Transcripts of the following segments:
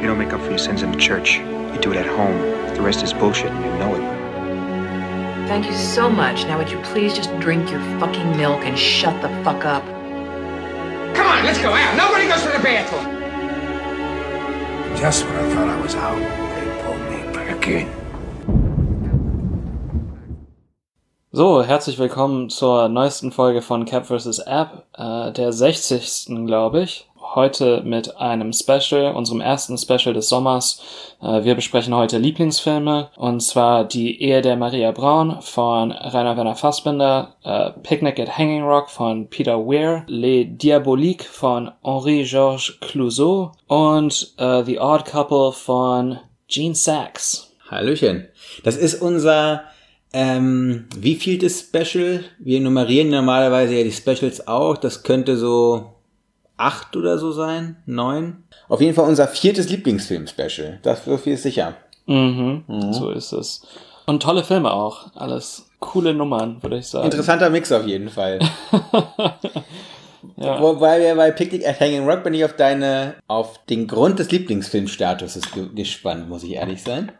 You don't make up for your sins in the church. You do it at home. The rest is bullshit and you know it. Thank you so much. Now would you please just drink your fucking milk and shut the fuck up? Come on, let's go out. Nobody goes to the bathroom. Just when I thought I was out, they pulled me back in. So, herzlich willkommen zur neuesten Folge von Cap vs. App, äh, der 60. glaube ich. Heute mit einem Special, unserem ersten Special des Sommers. Äh, wir besprechen heute Lieblingsfilme und zwar Die Ehe der Maria Braun von Rainer Werner Fassbinder, äh, Picnic at Hanging Rock von Peter Weir, Les Diaboliques von Henri-Georges Clouseau und äh, The Odd Couple von Gene Sachs. Hallöchen. Das ist unser ähm, wie viel das Special? Wir nummerieren normalerweise ja die Specials auch. Das könnte so acht oder so sein, neun. Auf jeden Fall unser viertes Lieblingsfilm-Special. Das so viel ist sicher. Mhm, so ist es. Und tolle Filme auch. Alles coole Nummern, würde ich sagen. Interessanter Mix auf jeden Fall. Ja. Wobei wir bei Picnic at Hanging Rock bin ich auf deine, auf den Grund des Lieblingsfilmstatuses ge gespannt, muss ich ehrlich sein.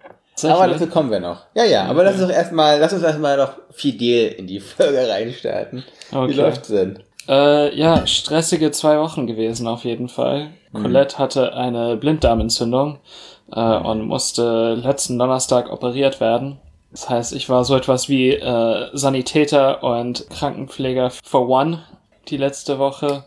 Aber dazu kommen wir noch. Ja, ja, aber lass uns doch erstmal, lass uns erstmal noch fidel in die Folge reinstarten. Okay. Wie läuft's denn? Äh, ja, stressige zwei Wochen gewesen auf jeden Fall. Colette hatte eine Blinddarmentzündung äh, und musste letzten Donnerstag operiert werden. Das heißt, ich war so etwas wie äh, Sanitäter und Krankenpfleger for one die letzte Woche.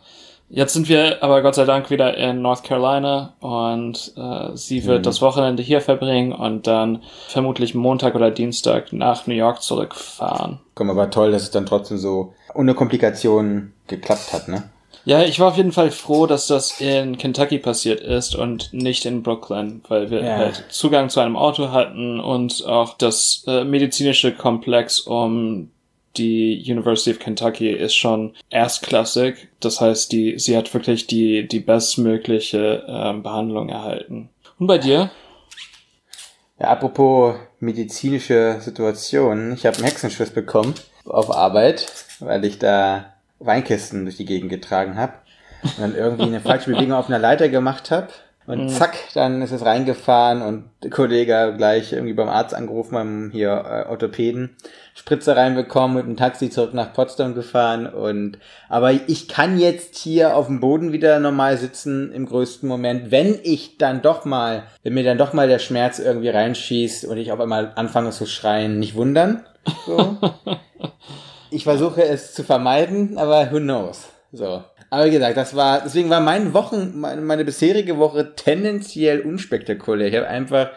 Jetzt sind wir aber Gott sei Dank wieder in North Carolina und äh, sie wird das Wochenende hier verbringen und dann vermutlich Montag oder Dienstag nach New York zurückfahren. Komm, aber toll, dass es dann trotzdem so ohne Komplikationen geklappt hat, ne? Ja, ich war auf jeden Fall froh, dass das in Kentucky passiert ist und nicht in Brooklyn, weil wir Ja. halt Zugang zu einem Auto hatten und auch das äh, medizinische Komplex um die University of Kentucky ist schon erstklassig. Das heißt, die, sie hat wirklich die, die bestmögliche ähm, Behandlung erhalten. Und bei dir? Ja, apropos medizinische Situation. Ich habe einen Hexenschuss bekommen auf Arbeit, weil ich da Weinkisten durch die Gegend getragen habe und dann irgendwie eine falsche Bewegung auf einer Leiter gemacht habe. Und zack, dann ist es reingefahren und der Kollege gleich irgendwie beim Arzt angerufen, beim hier äh, Orthopäden, Spritze reinbekommen, mit dem Taxi zurück nach Potsdam gefahren und aber ich kann jetzt hier auf dem Boden wieder normal sitzen im größten Moment, wenn ich dann doch mal, wenn mir dann doch mal der Schmerz irgendwie reinschießt und ich auf einmal anfange zu schreien, nicht wundern. So. ich versuche es zu vermeiden, aber who knows. So. Aber wie gesagt, das war, deswegen war meine Wochen, meine, meine bisherige Woche tendenziell unspektakulär. Ich habe einfach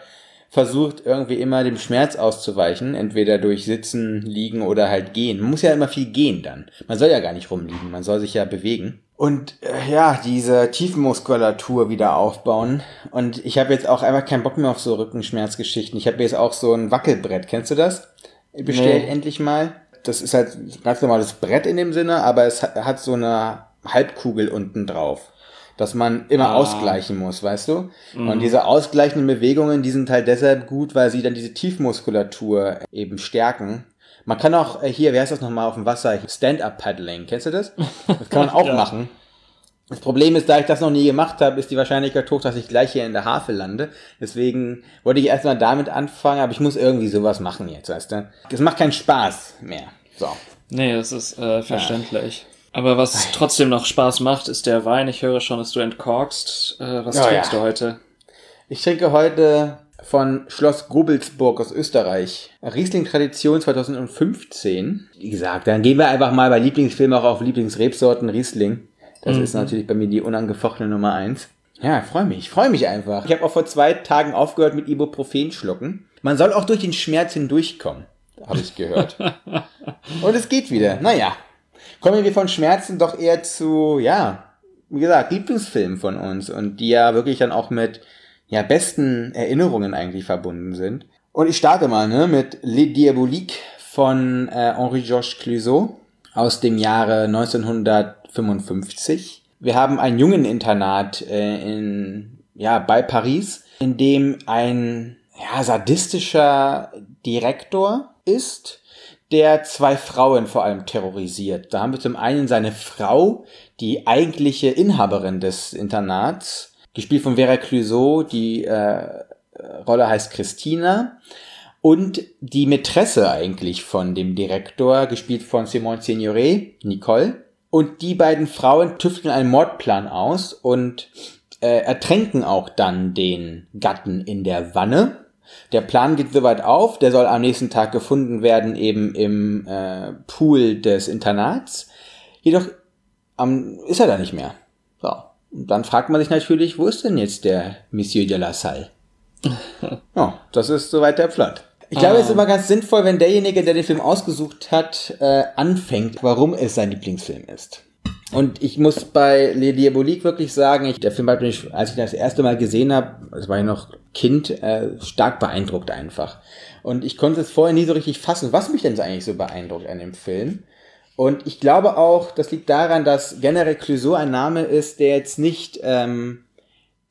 versucht, irgendwie immer dem Schmerz auszuweichen, entweder durch Sitzen, Liegen oder halt Gehen. Man muss ja immer viel gehen dann. Man soll ja gar nicht rumliegen, man soll sich ja bewegen. Und äh, ja, diese Tiefenmuskulatur wieder aufbauen. Und ich habe jetzt auch einfach keinen Bock mehr auf so Rückenschmerzgeschichten. Ich habe jetzt auch so ein Wackelbrett. Kennst du das? Bestellt Nee. endlich mal. Das ist halt ein ganz normales Brett in dem Sinne, aber es hat, hat so eine Halbkugel unten drauf. Dass man immer Ah. ausgleichen muss, weißt du? Und diese ausgleichenden Bewegungen, die sind halt deshalb gut, weil sie dann diese Tiefmuskulatur eben stärken. Man kann auch äh, hier, wie heißt das nochmal auf dem Wasser? Stand-up-Paddling. Kennst du das? Das kann man auch Ja. machen. Das Problem ist, da ich das noch nie gemacht habe, ist die Wahrscheinlichkeit hoch, dass ich gleich hier in der Havel lande. Deswegen wollte ich erstmal damit anfangen, aber ich muss irgendwie sowas machen jetzt, weißt du? Es macht keinen Spaß mehr. So. Nee, das ist äh, verständlich. Aber was trotzdem noch Spaß macht, ist der Wein. Ich höre schon, dass du entkorkst. Äh, was Ja, trinkst ja. du heute? Ich trinke heute von Schloss Gobelsburg aus Österreich. Riesling Tradition 2015. Wie gesagt, dann gehen wir einfach mal bei Lieblingsfilmen auch auf Lieblingsrebsorten Riesling. Das ist natürlich bei mir die unangefochtene Nummer eins. Ja, freue mich. Ich freue mich einfach. Ich habe auch vor zwei Tagen aufgehört mit Ibuprofen schlucken. Man soll auch durch den Schmerz hindurchkommen. Habe ich gehört. Und es geht wieder. Naja. Kommen wir von Schmerzen doch eher zu, ja, wie gesagt, Lieblingsfilmen von uns und die ja wirklich dann auch mit ja, besten Erinnerungen eigentlich verbunden sind. Und ich starte mal ne, mit Les Diaboliques von äh, Henri-Georges Clouseau aus dem Jahre 1955. Wir haben ein Jungeninternat äh, in, ja, bei Paris, in dem ein ja, sadistischer Direktor ist, der zwei Frauen vor allem terrorisiert. Da haben wir zum einen seine Frau, die eigentliche Inhaberin des Internats, gespielt von Vera Clouseau, die äh, Rolle heißt Christina. Und die Mätresse eigentlich von dem Direktor, gespielt von Simone Signoret, Nicole. Und die beiden Frauen tüfteln einen Mordplan aus und äh, ertränken auch dann den Gatten in der Wanne. Der Plan geht soweit auf, der soll am nächsten Tag gefunden werden, eben im äh, Pool des Internats. Jedoch ähm, ist er da nicht mehr. So. Und dann fragt man sich natürlich, wo ist denn jetzt der Monsieur de la Salle? ja, das ist soweit der Plot. Ich glaube, es ist immer ganz sinnvoll, wenn derjenige, der den Film ausgesucht hat, äh, anfängt, warum es sein Lieblingsfilm ist. Und ich muss bei Le Diabolique wirklich sagen, ich, der Film hat mich, als ich das erste Mal gesehen habe, das war ich noch Kind, äh, stark beeindruckt einfach. Und ich konnte es vorher nie so richtig fassen, was mich denn eigentlich so beeindruckt an dem Film. Und ich glaube auch, das liegt daran, dass generell Clouseau ein Name ist, der jetzt nicht, ähm,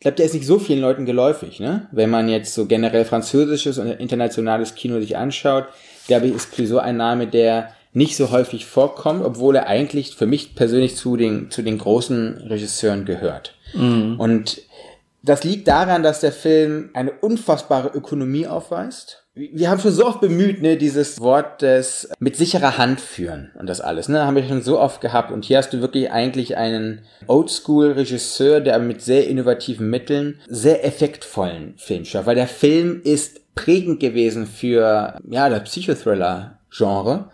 glaube, der ist nicht so vielen Leuten geläufig, ne? Wenn man jetzt so generell französisches und internationales Kino sich anschaut, glaube ich, ist Clouseau ein Name, der nicht so häufig vorkommt, obwohl er eigentlich für mich persönlich zu den, zu den großen Regisseuren gehört. Mhm. Und das liegt daran, dass der Film eine unfassbare Ökonomie aufweist wir haben schon so oft bemüht, ne, dieses Wort des mit sicherer Hand führen und das alles, ne, haben wir schon so oft gehabt. Und hier hast du wirklich eigentlich einen Oldschool-Regisseur, der mit sehr innovativen Mitteln sehr effektvollen Film schafft, weil der Film ist prägend gewesen für, ja, das Psychothriller-Genre.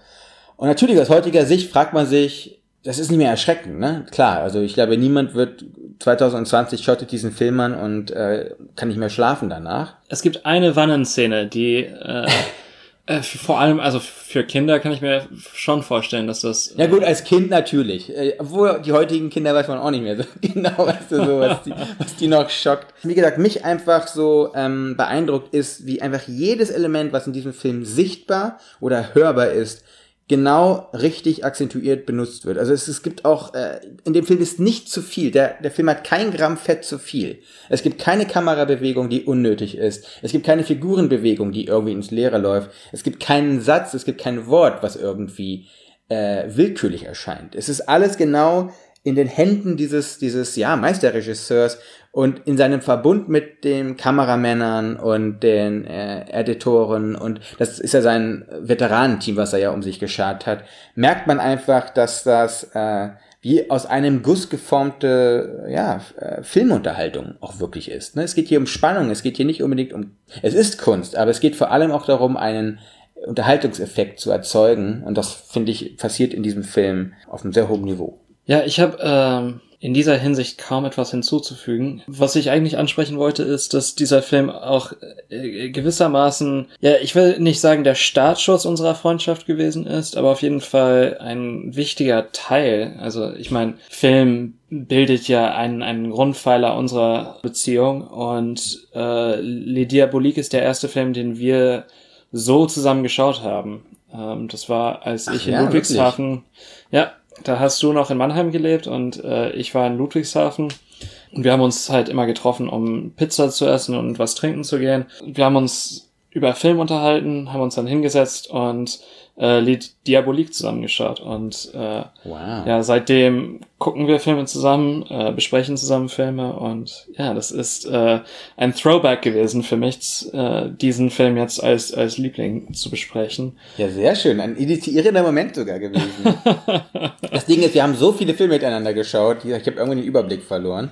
Und natürlich aus heutiger Sicht fragt man sich, das ist nicht mehr erschreckend, ne? Klar, also ich glaube, niemand wird 2020 schottet diesen Film an und äh, kann nicht mehr schlafen danach. Es gibt eine Wannenszene, die äh, äh, vor allem, also für Kinder kann ich mir schon vorstellen, dass das. Ja gut, als Kind natürlich. Äh, obwohl die heutigen Kinder weiß man auch nicht mehr so genau, weißt du, so, was, die, was die noch schockt. Wie gesagt, mich einfach so ähm, beeindruckt ist, wie einfach jedes Element, was in diesem Film sichtbar oder hörbar ist, genau richtig akzentuiert benutzt wird. Also es, es gibt auch, äh, in dem Film ist nicht zu viel. Der, der Film hat kein Gramm Fett zu viel. Es gibt keine Kamerabewegung, die unnötig ist. Es gibt keine Figurenbewegung, die irgendwie ins Leere läuft. Es gibt keinen Satz, es gibt kein Wort, was irgendwie äh, willkürlich erscheint. Es ist alles genau in den Händen dieses, dieses, ja, Meisterregisseurs und in seinem Verbund mit den Kameramännern und den äh, Editoren und das ist ja sein Veteranenteam, was er ja um sich geschart hat, merkt man einfach, dass das äh, wie aus einem Guss geformte ja, äh, Filmunterhaltung auch wirklich ist. Ne? Es geht hier um Spannung, es geht hier nicht unbedingt um, es ist Kunst, aber es geht vor allem auch darum, einen Unterhaltungseffekt zu erzeugen und das finde ich passiert in diesem Film auf einem sehr hohen Niveau. Ja, ich habe ähm, in dieser Hinsicht kaum etwas hinzuzufügen. Was ich eigentlich ansprechen wollte, ist, dass dieser Film auch äh, gewissermaßen, ja, ich will nicht sagen, der Startschuss unserer Freundschaft gewesen ist, aber auf jeden Fall ein wichtiger Teil. Also ich meine, Film bildet ja einen, einen Grundpfeiler unserer Beziehung und äh, Les Diaboliques ist der erste Film, den wir so zusammen geschaut haben. Ähm, das war, als Ach ich in ja, Ludwigshafen, wirklich? ja, da hast du noch in Mannheim gelebt und äh, ich war in Ludwigshafen. Und wir haben uns halt immer getroffen, um Pizza zu essen und was trinken zu gehen. Wir haben uns über Film unterhalten, haben uns dann hingesetzt und äh, Lied Diabolik zusammengeschaut. Und äh, wow. ja, seitdem gucken wir Filme zusammen, äh, besprechen zusammen Filme und ja, das ist äh, ein Throwback gewesen für mich, äh, diesen Film jetzt als, als Liebling zu besprechen. Ja, sehr schön. Ein initiierender Moment sogar gewesen. das Ding ist, wir haben so viele Filme miteinander geschaut, ich habe irgendwie den Überblick verloren.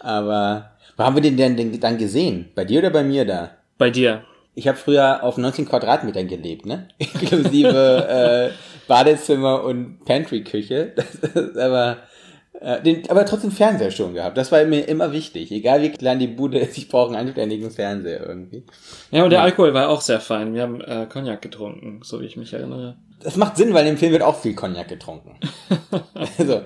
Aber wo haben wir den denn dann gesehen? Bei dir oder bei mir da? Bei dir. Ich habe früher auf 19 Quadratmetern gelebt, ne? Inklusive äh, Badezimmer und Pantry-Küche. aber, äh, den, aber trotzdem Fernseher schon gehabt. Das war mir immer wichtig. Egal wie klein die Bude ist, ich brauche einen anständigen Fernseher irgendwie. Ja, und der Alkohol war auch sehr fein. Wir haben äh, Cognac getrunken, so wie ich mich erinnere. Das macht Sinn, weil im Film wird auch viel Cognac getrunken. also,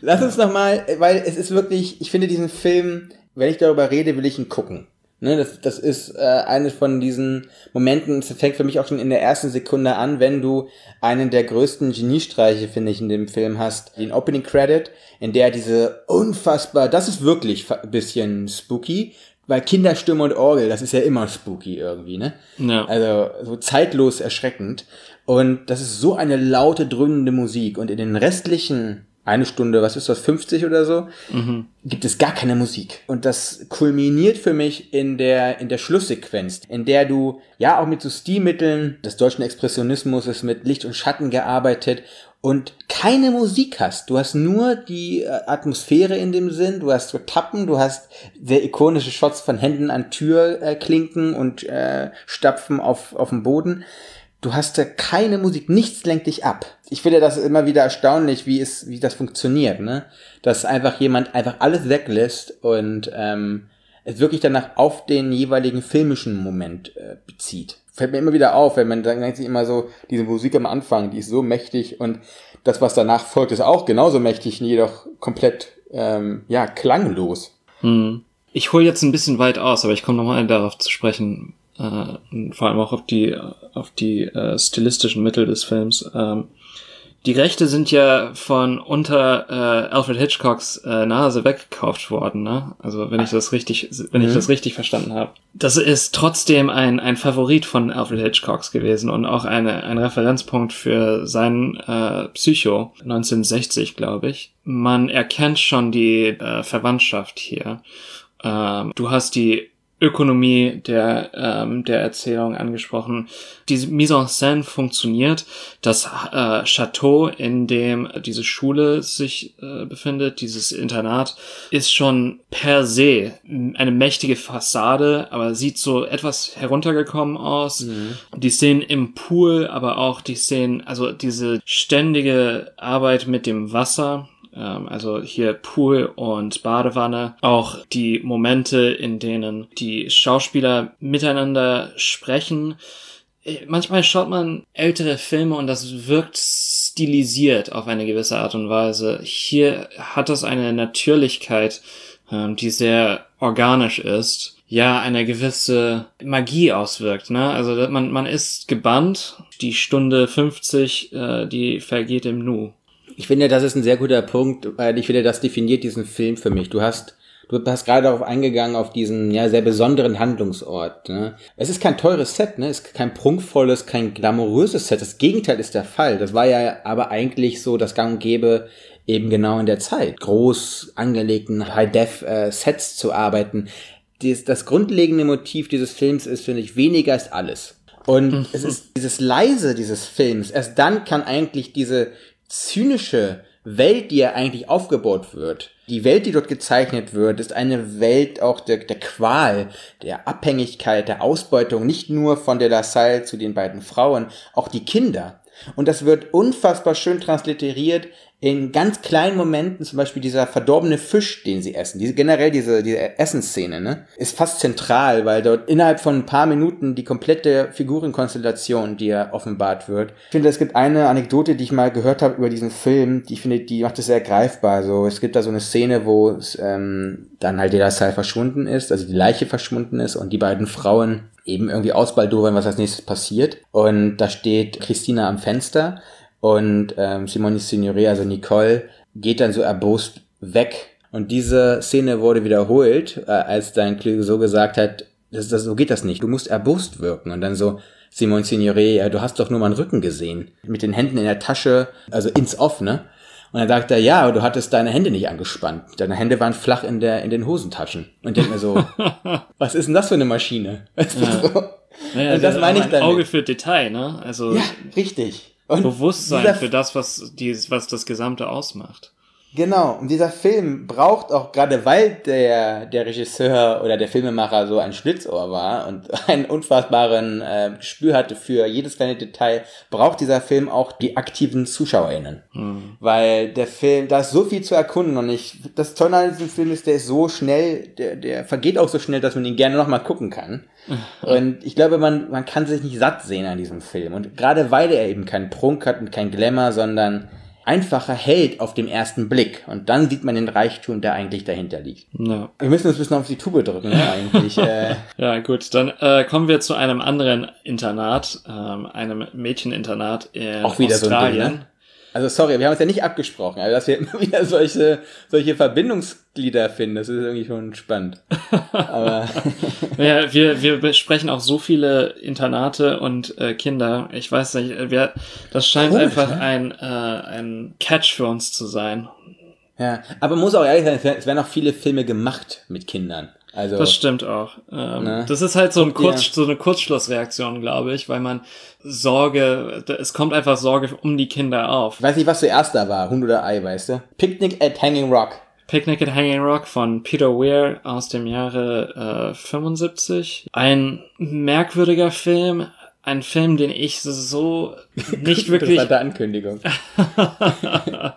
lass uns nochmal, weil es ist wirklich, ich finde diesen Film, wenn ich darüber rede, will ich ihn gucken. Ne, das, das ist äh, eines von diesen Momenten, es fängt für mich auch schon in der ersten Sekunde an, wenn du einen der größten Geniestreiche, finde ich, in dem Film hast, den Opening Credit, in der diese unfassbar, das ist wirklich ein bisschen spooky, weil Kinderstimme und Orgel, das ist ja immer spooky irgendwie, ne? Ja. Also so zeitlos erschreckend. Und das ist so eine laute, dröhnende Musik. Und in den restlichen eine Stunde, was ist das, 50 oder so, Mhm. gibt es gar keine Musik. Und das kulminiert für mich in der, in der Schlusssequenz, in der du, ja, auch mit so Stilmitteln des deutschen Expressionismus ist mit Licht und Schatten gearbeitet und keine Musik hast. Du hast nur die äh, Atmosphäre in dem Sinn, du hast so Tappen, du hast sehr ikonische Shots von Händen an Türklinken äh, Klinken und äh, Stapfen auf, auf dem Boden. Du hast da keine Musik, nichts lenkt dich ab. Ich finde das immer wieder erstaunlich, wie es, wie das funktioniert, ne? Dass einfach jemand einfach alles weglässt und ähm, es wirklich danach auf den jeweiligen filmischen Moment äh, bezieht. Fällt mir immer wieder auf, wenn man dann denkt sich immer so, diese Musik am Anfang, die ist so mächtig und das, was danach folgt, ist auch genauso mächtig, jedoch komplett ähm, ja klanglos. Hm. Ich hole jetzt ein bisschen weit aus, aber ich komme nochmal darauf zu sprechen, äh, vor allem auch auf die, auf die äh, stilistischen Mittel des Films. Ähm, die Rechte sind ja von unter äh, Alfred Hitchcocks äh, Nase weggekauft worden, ne? Also wenn ich das richtig, wenn ich Mhm. das richtig verstanden habe. Das ist trotzdem ein, ein Favorit von Alfred Hitchcocks gewesen und auch eine, ein Referenzpunkt für sein äh, Psycho 1960, glaube ich. Man erkennt schon die äh, Verwandtschaft hier. Ähm, du hast die Ökonomie der, ähm, der Erzählung angesprochen. Diese Mise en scène funktioniert. Das äh, Chateau, in dem diese Schule sich äh, befindet, dieses Internat, ist schon per se eine mächtige Fassade, aber sieht so etwas heruntergekommen aus. Die Szenen im Pool, aber auch die Szenen, also diese ständige Arbeit mit dem Wasser, ähm, also hier Pool und Badewanne, auch die Momente, in denen die Schauspieler miteinander sprechen. Äh, Manchmal schaut man ältere Filme und das wirkt stilisiert auf eine gewisse Art und Weise. Hier hat das eine Natürlichkeit, ähm, die sehr organisch ist. Ja, eine gewisse Magie auswirkt, ne? Also man, man ist gebannt. Die Stunde 50, äh, die vergeht im Nu. Ich finde, das ist ein sehr guter Punkt, weil ich finde, das definiert diesen Film für mich. Du hast, du hast gerade darauf eingegangen, auf diesen, ja, sehr besonderen Handlungsort, ne? Es ist kein teures Set, ne? Es ist kein prunkvolles, kein glamouröses Set. Das Gegenteil ist der Fall. Das war ja aber eigentlich so das Gang und Gäbe eben genau in der Zeit. Groß angelegten High-Def-Sets zu arbeiten. Dies, das grundlegende Motiv dieses Films ist, finde ich, weniger ist alles. Und es ist dieses Leise dieses Films. Erst dann kann eigentlich diese zynische Welt, die ja eigentlich aufgebaut wird, die Welt, die dort gezeichnet wird, ist eine Welt auch der, der Qual, der Abhängigkeit, der Ausbeutung, nicht nur von der Lassalle zu den beiden Frauen, auch die Kinder. Und das wird unfassbar schön transliteriert in ganz kleinen Momenten, zum Beispiel dieser verdorbene Fisch, den sie essen. Diese, generell diese, diese Essensszene, ne, ist fast zentral, weil dort innerhalb von ein paar Minuten die komplette Figurenkonstellation, die ja offenbart wird. Ich finde, es gibt eine Anekdote, die ich mal gehört habe über diesen Film, die ich finde, die macht es sehr greifbar. So, es gibt da so eine Szene, wo es, ähm, dann halt der Saal verschwunden ist, also die Leiche verschwunden ist und die beiden Frauen eben irgendwie ausbaldowern, was als nächstes passiert. Und da steht Christina am Fenster und ähm, Simone Signore, also Nicole, geht dann so erbost weg. Und diese Szene wurde wiederholt, äh, als dann Klüge so gesagt hat, das, das, so geht das nicht, du musst erbost wirken. Und dann so, Simone Signore, ja, du hast doch nur meinen Rücken gesehen. Mit den Händen in der Tasche, also ins Off, ne? Und dann sagt er, ja, du hattest deine Hände nicht angespannt. Deine Hände waren flach in der in den Hosentaschen. Und denk mir so, was ist denn das für eine Maschine? Weißt du, so? Naja, Und das meine ich damit. Auge für Detail, ne? Also Ja, richtig. Und Bewusstsein für das, was, die, was das Gesamte ausmacht. Genau, und dieser Film braucht auch, gerade weil der, der Regisseur oder der Filmemacher so ein Schlitzohr war und einen unfassbaren äh, Gespür hatte für jedes kleine Detail, braucht dieser Film auch die aktiven ZuschauerInnen. Weil der Film, da ist so viel zu erkunden und ich, das Tolle an diesem Film ist, der ist so schnell, der, der vergeht auch so schnell, dass man ihn gerne nochmal gucken kann. Und ich glaube, man, man kann sich nicht satt sehen an diesem Film. Und gerade weil er eben keinen Prunk hat und kein Glamour, sondern einfacher Held auf dem ersten Blick. Und dann sieht man den Reichtum, der eigentlich dahinter liegt. Ja. Wir müssen uns ein bisschen auf die Tube drücken, ne, eigentlich. äh, Ja, gut, dann äh, kommen wir zu einem anderen Internat, ähm, einem Mädcheninternat in Auch wieder so ein Australien. Ding, ne? Also sorry, wir haben uns ja nicht abgesprochen, aber dass wir immer wieder solche, solche Verbindungsglieder finden, das ist irgendwie schon spannend. Aber Ja, wir, wir besprechen auch so viele Internate und äh, Kinder. Ich weiß nicht, äh, wir, das scheint Komisch, einfach ne? ein, äh, ein Catch für uns zu sein. ja, aber man muss auch ehrlich sein, es es werden auch viele Filme gemacht mit Kindern. Also Das stimmt auch. Ähm, Ne? Das ist halt so, ein Kurz, so eine Kurzschlussreaktion, glaube ich, weil man Sorge, es kommt einfach Sorge um die Kinder auf. ich weiß nicht, was zuerst da war, Hund oder Ei, weißt du? Picnic at Hanging Rock. Picnic at Hanging Rock von Peter Weir aus dem Jahre äh, 75. Ein merkwürdiger Film. Ein Film, den ich so nicht wirklich Interessante Ankündigung.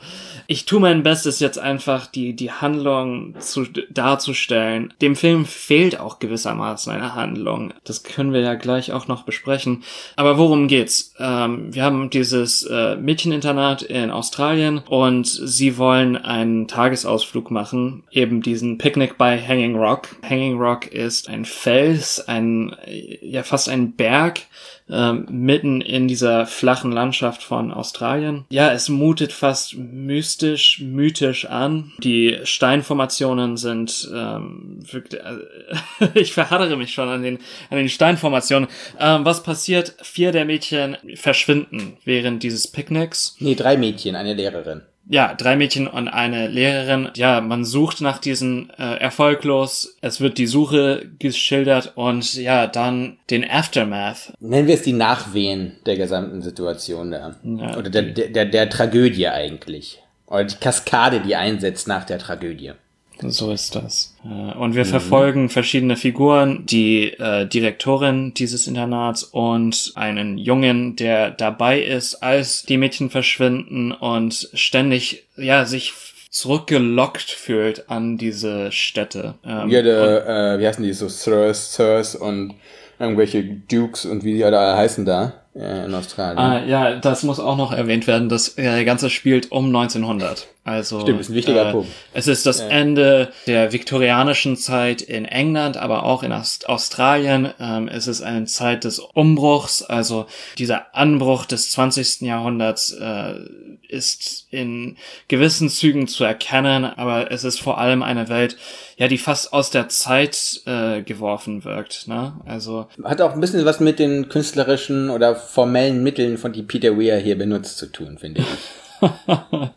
ich tue mein Bestes, jetzt einfach die, die Handlung zu, darzustellen. Dem Film fehlt auch gewissermaßen eine Handlung. Das können wir ja gleich auch noch besprechen. Aber worum geht's? Ähm, wir haben dieses äh, Mädcheninternat in Australien und sie wollen einen Tagesausflug machen, eben diesen Picknick bei Hanging Rock. Hanging Rock ist ein Fels, ein, äh, ja fast ein Berg, ähm, mitten in dieser flachen Landschaft von Australien. Ja, es mutet fast mystisch, mythisch an. Die Steinformationen sind ähm, wirklich, äh, ich verhaddere mich schon an den an den Steinformationen. Ähm, was passiert? Vier der Mädchen verschwinden während dieses Picknicks. Nee, drei Mädchen, eine Lehrerin. Ja, drei Mädchen und eine Lehrerin. Ja, man sucht nach diesen äh, erfolglos. Es wird die Suche geschildert und ja, dann den Aftermath. Nennen wir es die Nachwehen der gesamten Situation da. Ja, Oder der, der, der, der Tragödie eigentlich. Oder die Kaskade, die einsetzt nach der Tragödie. So ist das. Äh, Und wir verfolgen verschiedene Figuren, die äh, Direktorin dieses Internats und einen Jungen, der dabei ist, als die Mädchen verschwinden und ständig, ja, sich zurückgelockt fühlt an diese Städte. Ähm, Ja, der, äh, wie heißen die so, Sirs, Sirs und irgendwelche Dukes und wie die alle heißen da äh, in Australien. Ah, ja, das muss auch noch erwähnt werden. Das äh, Ganze spielt um 1900. Also Stimmt, ist ein wichtiger äh, Punkt. Es ist das Ende der viktorianischen Zeit in England, aber auch in Aust Australien. Ähm, es ist eine Zeit des Umbruchs. Also dieser Anbruch des 20. Jahrhunderts äh, ist in gewissen Zügen zu erkennen, aber es ist vor allem eine Welt, ja, die fast aus der Zeit äh, geworfen wirkt. Ne? Also Hat auch ein bisschen was mit den künstlerischen oder formellen Mitteln, von die Peter Weir hier benutzt, zu tun, finde ich.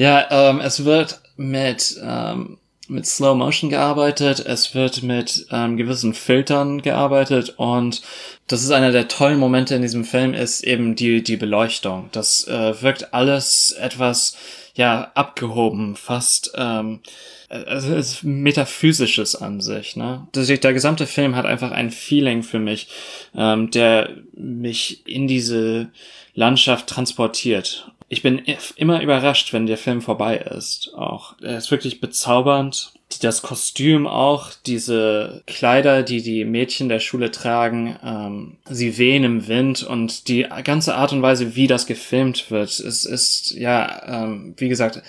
Ja, ähm, es wird mit, ähm, mit Slow Motion gearbeitet, es wird mit ähm, gewissen Filtern gearbeitet und das ist einer der tollen Momente in diesem Film, ist eben die, die Beleuchtung. Das äh, wirkt alles etwas, ja, abgehoben, fast, ähm, also es ist metaphysisches an sich, ne? Der gesamte Film hat einfach ein Feeling für mich, ähm, der mich in diese Landschaft transportiert. Ich bin immer überrascht, wenn der Film vorbei ist. Auch er ist wirklich bezaubernd. Das Kostüm auch, diese Kleider, die die Mädchen der Schule tragen, ähm, sie wehen im Wind und die ganze Art und Weise, wie das gefilmt wird, es ist ja, ähm, wie gesagt,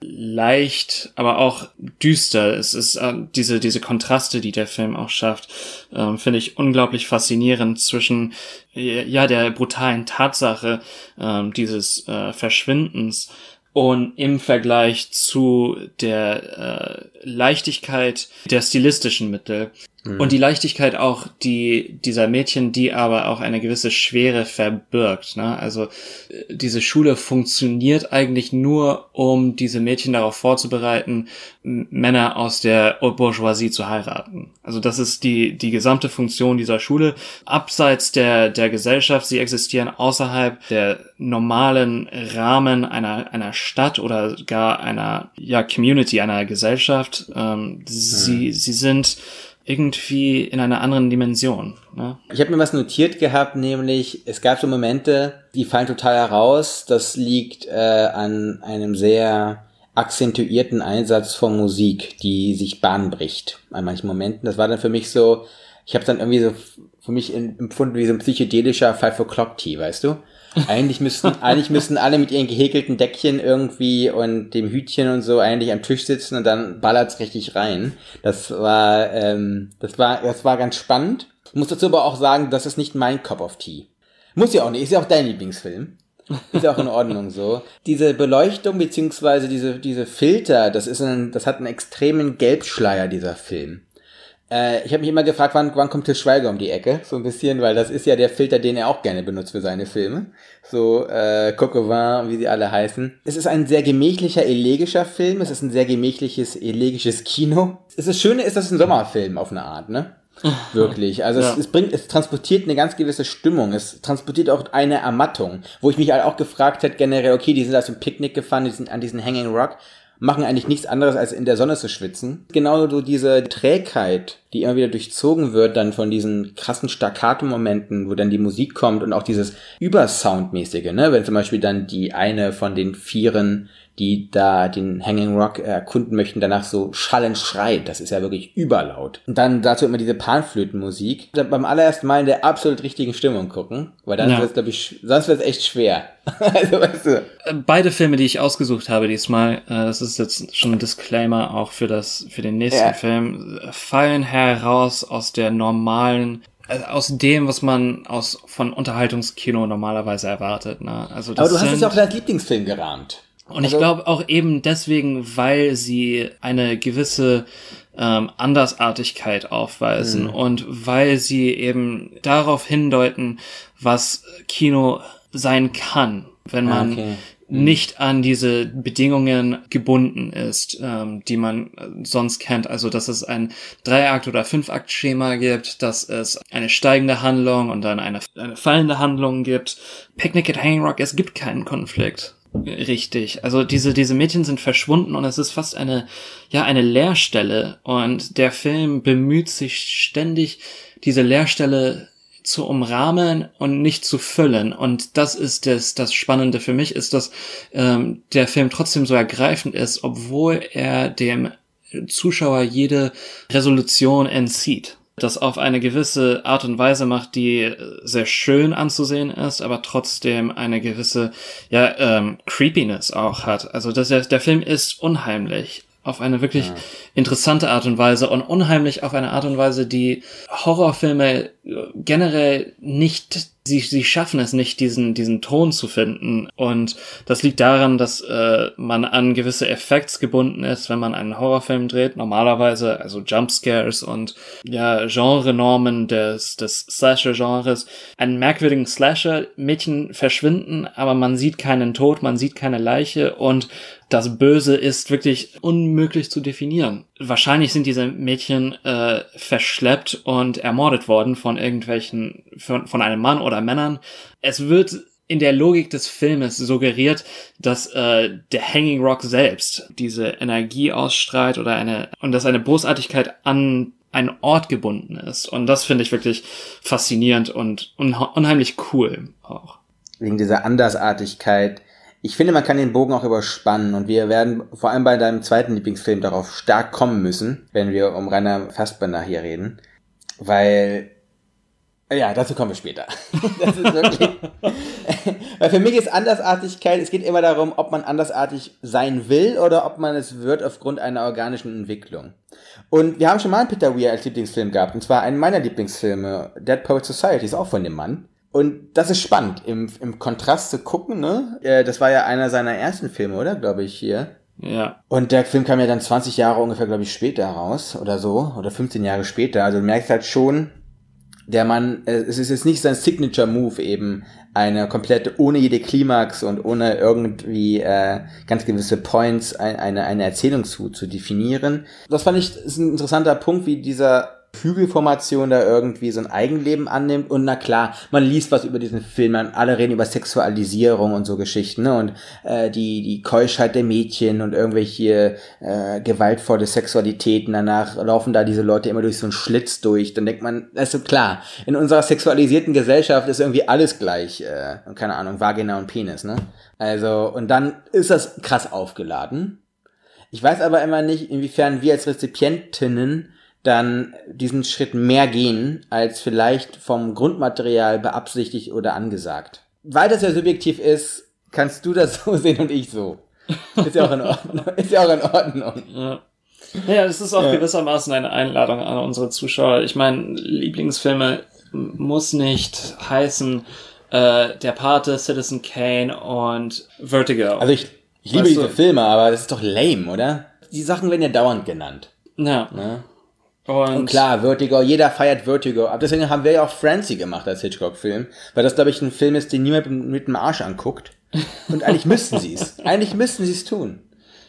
leicht, aber auch düster. Es ist äh, diese diese Kontraste, die der Film auch schafft, ähm, finde ich unglaublich faszinierend zwischen ja der brutalen Tatsache ähm, dieses äh, Verschwindens und im Vergleich zu der äh, Leichtigkeit der stilistischen Mittel und die Leichtigkeit auch die dieser Mädchen, die aber auch eine gewisse Schwere verbirgt. Ne? Also äh, diese Schule funktioniert eigentlich nur, um diese Mädchen darauf vorzubereiten, Männer aus der Bourgeoisie zu heiraten. Also das ist die die gesamte Funktion dieser Schule. Abseits der der Gesellschaft, sie existieren außerhalb der normalen Rahmen einer einer Stadt oder gar einer ja Community einer Gesellschaft. Ähm, sie sie sind irgendwie in einer anderen Dimension. Ne? Ich habe mir was notiert gehabt, nämlich es gab so Momente, die fallen total heraus. Das liegt äh, an einem sehr akzentuierten Einsatz von Musik, die sich Bahn bricht an manchen Momenten. Das war dann für mich so, ich habe dann irgendwie so für mich empfunden wie so ein psychedelischer Five O'Clock Tea, weißt du? Eigentlich müssten, eigentlich müssten alle mit ihren gehäkelten Deckchen irgendwie und dem Hütchen und so eigentlich am Tisch sitzen und dann ballert's richtig rein. Das war, ähm, das war, das war ganz spannend. Muss dazu aber auch sagen, das ist nicht mein Cup of Tea. Muss ja auch nicht, ist ja auch dein Lieblingsfilm. Ist auch in Ordnung so. Diese Beleuchtung beziehungsweise diese, diese Filter, das ist ein, das hat einen extremen Gelbschleier, dieser Film. Äh, ich habe mich immer gefragt, wann, wann kommt Til Schweiger um die Ecke? So ein bisschen, weil das ist ja der Filter, den er auch gerne benutzt für seine Filme. So äh, Coquevin, wie sie alle heißen. Es ist ein sehr gemächlicher, elegischer Film. Es ist ein sehr gemächliches, elegisches Kino. Das Schöne ist, dass es ein Sommerfilm auf eine Art, ne? Wirklich. Also ja. es, es, bringt, es transportiert eine ganz gewisse Stimmung. Es transportiert auch eine Ermattung, wo ich mich halt auch gefragt hätte, generell, okay, die sind da zum Picknick gefahren, die sind an diesen Hanging Rock machen eigentlich nichts anderes, als in der Sonne zu schwitzen. Genau so diese Trägheit, die immer wieder durchzogen wird, dann von diesen krassen Staccato-Momenten, wo dann die Musik kommt und auch dieses Übersoundmäßige, ne? Wenn zum Beispiel dann die eine von den Vieren die da den Hanging Rock erkunden möchten, danach so schallend schreit. Das ist ja wirklich überlaut. Und dann dazu immer diese Panflötenmusik. Beim allerersten Mal in der absolut richtigen Stimmung gucken, weil dann ja. wird glaube ich, sonst wird es echt schwer. also, weißt du. Beide Filme, die ich ausgesucht habe diesmal, äh, das ist jetzt schon ein Disclaimer auch für das, für den nächsten ja. Film, fallen heraus aus der normalen äh, aus dem, was man aus von Unterhaltungskino normalerweise erwartet. Ne? Also das Aber du hast es ja auch als Lieblingsfilm gerahmt. Und also, ich glaube auch eben deswegen, weil sie eine gewisse ähm, Andersartigkeit aufweisen mhm. und weil sie eben darauf hindeuten, was Kino sein kann, wenn ah, man okay. Mhm. nicht an diese Bedingungen gebunden ist, ähm, die man sonst kennt. Also, dass es ein Dreiakt- oder Fünfakt-Schema gibt, dass es eine steigende Handlung und dann eine, eine fallende Handlung gibt. Picnic at Hanging Rock, es gibt keinen Konflikt. Richtig. Also diese, diese Mädchen sind verschwunden und es ist fast eine, ja, eine Leerstelle. Und der Film bemüht sich ständig, diese Leerstelle zu umrahmen und nicht zu füllen. Und das ist das, das Spannende für mich, ist, dass ähm, der Film trotzdem so ergreifend ist, obwohl er dem Zuschauer jede Resolution entzieht das auf eine gewisse Art und Weise macht, die sehr schön anzusehen ist, aber trotzdem eine gewisse ja, ähm, Creepiness auch hat. Also das, der, der Film ist unheimlich auf eine wirklich ja. interessante Art und Weise und unheimlich auf eine Art und Weise, die Horrorfilme generell nicht sie, sie schaffen es nicht, diesen, diesen Ton zu finden. Und das liegt daran, dass äh, man an gewisse Effekts gebunden ist, wenn man einen Horrorfilm dreht. Normalerweise, also Jumpscares und ja, Genre-Normen des, des Slasher-Genres. Einen merkwürdigen Slasher, Mädchen verschwinden, aber man sieht keinen Tod, man sieht keine Leiche und das Böse ist wirklich unmöglich zu definieren. Wahrscheinlich sind diese Mädchen äh, verschleppt und ermordet worden von irgendwelchen, von, von einem Mann oder Männern. Es wird in der Logik des Filmes suggeriert, dass äh, der Hanging Rock selbst diese Energie ausstrahlt oder eine und dass eine Bosartigkeit an einen Ort gebunden ist. Und das finde ich wirklich faszinierend und unheimlich cool auch. Wegen dieser Andersartigkeit. Ich finde, man kann den Bogen auch überspannen und wir werden vor allem bei deinem zweiten Lieblingsfilm darauf stark kommen müssen, wenn wir um Rainer Fassbender hier reden. Weil ja, dazu kommen wir später. Das ist wirklich. Weil für mich ist Andersartigkeit, es geht immer darum, ob man andersartig sein will oder ob man es wird aufgrund einer organischen Entwicklung. Und wir haben schon mal einen Peter Weir als Lieblingsfilm gehabt, und zwar einen meiner Lieblingsfilme, Dead Poet Society, ist auch von dem Mann. Und das ist spannend, im, im Kontrast zu gucken, ne? Äh, das war ja einer seiner ersten Filme, oder? Glaube ich, hier. Ja. Und der Film kam ja dann 20 Jahre ungefähr, glaube ich, später raus oder so, oder 15 Jahre später. Also du merkst halt schon, der Mann, äh, es ist jetzt nicht sein Signature Move eben, eine komplette, ohne jede Klimax und ohne irgendwie äh, ganz gewisse Points eine, eine Erzählung zu, zu definieren. Das fand ich, ist ein interessanter Punkt, wie dieser Hügelformation da irgendwie so ein Eigenleben annimmt. Und na klar, man liest was über diesen Film, man, alle reden über Sexualisierung und so Geschichten, ne? Und äh, die, die Keuschheit der Mädchen und irgendwelche äh, gewaltvolle Sexualitäten. Danach laufen da diese Leute immer durch so einen Schlitz durch. Dann denkt man, ist klar, in unserer sexualisierten Gesellschaft ist irgendwie alles gleich. Äh, keine Ahnung, Vagina und Penis, ne? Also, und dann ist das krass aufgeladen. Ich weiß aber immer nicht, inwiefern wir als Rezipientinnen dann diesen Schritt mehr gehen, als vielleicht vom Grundmaterial beabsichtigt oder angesagt. Weil das ja subjektiv ist, kannst du das so sehen und ich so. Ist ja auch in Ordnung. Ist ja auch in Ordnung. Ja. Ja, das ist auch ja. gewissermaßen eine Einladung an unsere Zuschauer. Ich meine, Lieblingsfilme muss nicht heißen, äh, Der Pate, Citizen Kane und Vertigo. Also ich, ich liebe Weißt diese du- Filme, aber das ist doch lame, oder? Die Sachen werden ja dauernd genannt. ja. Ne? Und, Und klar, Vertigo, jeder feiert Vertigo. Aber deswegen haben wir ja auch Francie gemacht als Hitchcock-Film. Weil das, glaube ich, ein Film ist, den niemand mit dem Arsch anguckt. Und eigentlich müssten sie es. Eigentlich müssten sie es tun.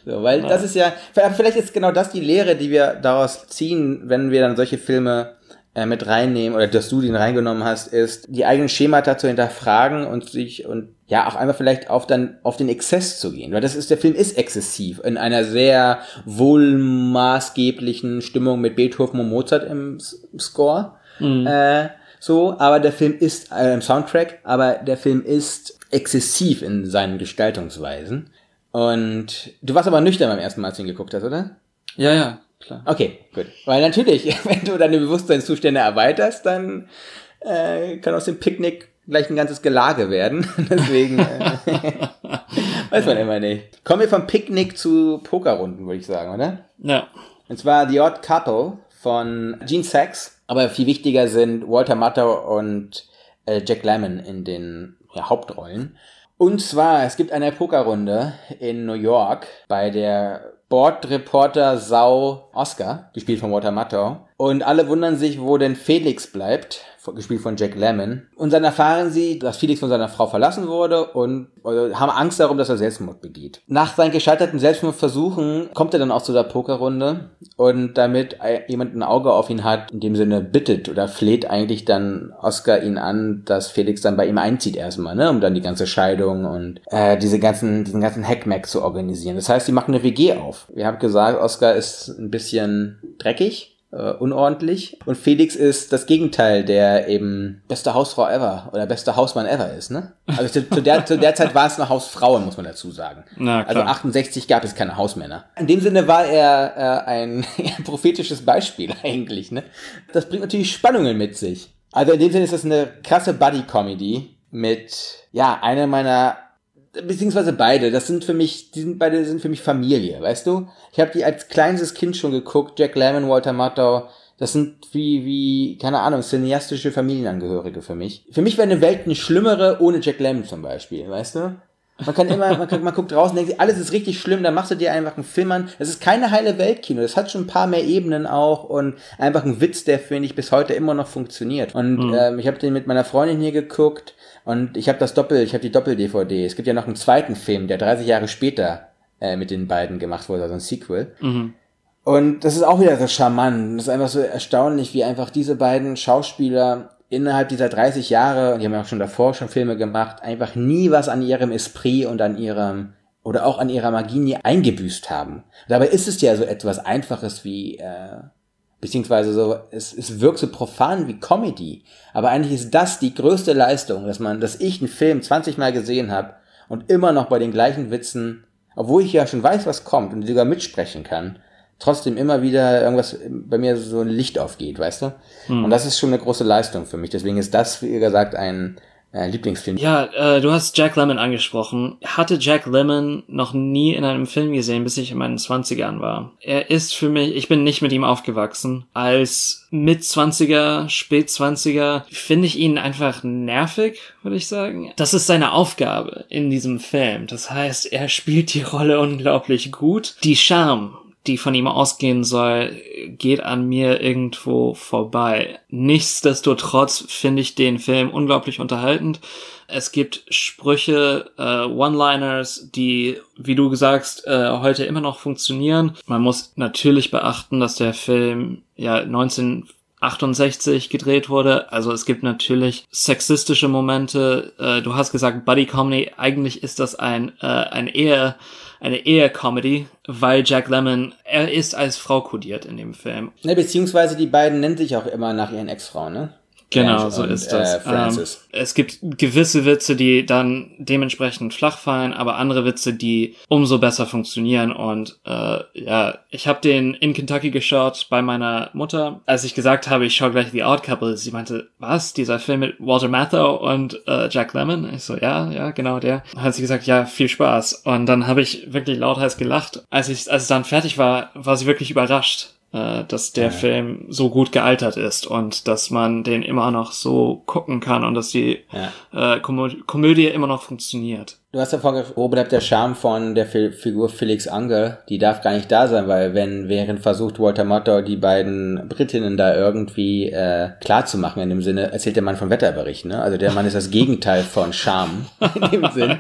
So, weil das ist ja, vielleicht ist genau das die Lehre, die wir daraus ziehen, wenn wir dann solche Filme äh, mit reinnehmen oder dass du den reingenommen hast, ist die eigenen Schemata zu hinterfragen und sich und ja auch einmal vielleicht auf dann auf den Exzess zu gehen, weil das ist der Film ist exzessiv in einer sehr wohlmaßgeblichen Stimmung mit Beethoven und Mozart im S- Score. Äh, so, aber der Film ist äh, im Soundtrack, aber der Film ist exzessiv in seinen Gestaltungsweisen. Und du warst aber nüchtern beim ersten Mal, als du ihn geguckt hast, oder? ja, ja, klar. Okay, gut. Weil natürlich, wenn du deine Bewusstseinszustände erweiterst, dann äh, kann aus dem Picknick gleich ein ganzes Gelage werden. Deswegen äh, weiß man immer nicht. Kommen wir vom Picknick zu Pokerrunden, würde ich sagen, oder? Ja. Und zwar The Odd Couple von Gene Sachs. Aber viel wichtiger sind Walter Matthau und äh, Jack Lemmon in den ja, Hauptrollen. Und zwar, es gibt eine Pokerrunde in New York bei der Bordreporter Sau Oscar, gespielt von Walter Matthau. Und alle wundern sich, wo denn Felix bleibt, gespielt von Jack Lemmon. Und dann erfahren sie, dass Felix von seiner Frau verlassen wurde und also, haben Angst darum, dass er Selbstmord begeht. Nach seinen gescheiterten Selbstmordversuchen kommt er dann auch zu der Pokerrunde und damit jemand ein Auge auf ihn hat, in dem Sinne bittet oder fleht eigentlich dann Oscar ihn an, dass Felix dann bei ihm einzieht erstmal, ne, um dann die ganze Scheidung und äh, diese ganzen, diesen ganzen Hackmack zu organisieren. Das heißt, sie machen eine WG auf. Wir haben gesagt, Oscar ist ein bisschen dreckig äh, unordentlich. Und Felix ist das Gegenteil, der eben beste Hausfrau ever oder beste Hausmann ever ist, ne? Also zu, zu, der, zu der Zeit war es noch Hausfrauen, muss man dazu sagen. Na, Also klar. 68 gab es keine Hausmänner. In dem Sinne war er äh, ein prophetisches Beispiel eigentlich, ne? Das bringt natürlich Spannungen mit sich. Also in dem Sinne ist das eine krasse Buddy-Comedy mit, ja, einer meiner beziehungsweise beide, das sind für mich, die sind beide sind für mich Familie, weißt du? Ich habe die als kleines Kind schon geguckt, Jack Lemmon, Walter Matthau, das sind wie, wie, keine Ahnung, cineastische Familienangehörige für mich. Für mich wäre eine Welt eine schlimmere ohne Jack Lemmon zum Beispiel, weißt du? Man kann immer, man, kann, man guckt draußen und denkt sich, alles ist richtig schlimm, dann machst du dir einfach einen Film an. Das ist keine heile Weltkino, das hat schon ein paar mehr Ebenen auch und einfach ein Witz, der, finde ich, bis heute immer noch funktioniert. Und ähm, ich habe den mit meiner Freundin hier geguckt und ich habe das Doppel, ich habe die Doppel-DVD. Es gibt ja noch einen zweiten Film, der 30 Jahre später äh, mit den beiden gemacht wurde, also ein Sequel. Und das ist auch wieder so charmant. Das ist einfach so erstaunlich, wie einfach diese beiden Schauspieler innerhalb dieser 30 Jahre, die haben ja auch schon davor schon Filme gemacht, einfach nie was an ihrem Esprit und an ihrem oder auch an ihrer Magie nie eingebüßt haben. Dabei ist es ja so etwas Einfaches wie, äh, beziehungsweise so, es, es wirkt so profan wie Comedy. Aber eigentlich ist das die größte Leistung, dass man, dass ich einen Film 20 Mal gesehen habe und immer noch bei den gleichen Witzen, obwohl ich ja schon weiß, was kommt und sogar mitsprechen kann, trotzdem immer wieder irgendwas bei mir so ein Licht aufgeht, weißt du? Und das ist schon eine große Leistung für mich. Deswegen ist das, wie gesagt, ein äh, Lieblingsfilm. Ja, äh, du hast Jack Lemmon angesprochen. Hatte Jack Lemmon noch nie in einem Film gesehen, bis ich in meinen 20ern war. Er ist für mich, ich bin nicht mit ihm aufgewachsen. Als Mit-20er, Spät-20er finde ich ihn einfach nervig, würde ich sagen. Das ist seine Aufgabe in diesem Film. Das heißt, er spielt die Rolle unglaublich gut. Die Charme, die von ihm ausgehen soll, geht an mir irgendwo vorbei. Nichtsdestotrotz finde ich den Film unglaublich unterhaltend. Es gibt Sprüche, äh, One-Liners, die, wie du sagst, äh, heute immer noch funktionieren. Man muss natürlich beachten, dass der Film ja 1968 gedreht wurde. Also es gibt natürlich sexistische Momente. Äh, du hast gesagt, Buddy Comedy. Eigentlich ist das ein, äh, ein eher eine Ehe-Comedy, weil Jack Lemmon, er ist als Frau kodiert in dem Film. Ne, beziehungsweise die beiden nennen sich auch immer nach ihren Ex-Frauen, ne? Genau, so und, ist das. Äh. Ähm, es gibt gewisse Witze, die dann dementsprechend flach fallen, aber andere Witze, die umso besser funktionieren. Und äh, ja, ich habe den in Kentucky geschaut bei meiner Mutter. Als ich gesagt habe, ich schaue gleich The Odd Couple, sie meinte, was, dieser Film mit Walter Matthau und äh, Jack Lemmon? Ich so, ja, ja, genau der. Dann hat sie gesagt, ja, viel Spaß. Und dann habe ich wirklich lauthals gelacht. Als ich, als es dann fertig war, war sie wirklich überrascht äh, dass der Film so gut gealtert ist und dass man den immer noch so gucken kann und dass die äh, Komö Komödie immer noch funktioniert. Du hast ja gefragt, wo bleibt der Charme von der Fi- Figur Felix Anger? Die darf gar nicht da sein, weil wenn während versucht Walter Matthau die beiden Britinnen da irgendwie äh, klar zu machen, in dem Sinne erzählt der Mann von Wetterberichten, ne? Also der Mann ist das Gegenteil von Charme in dem Sinn.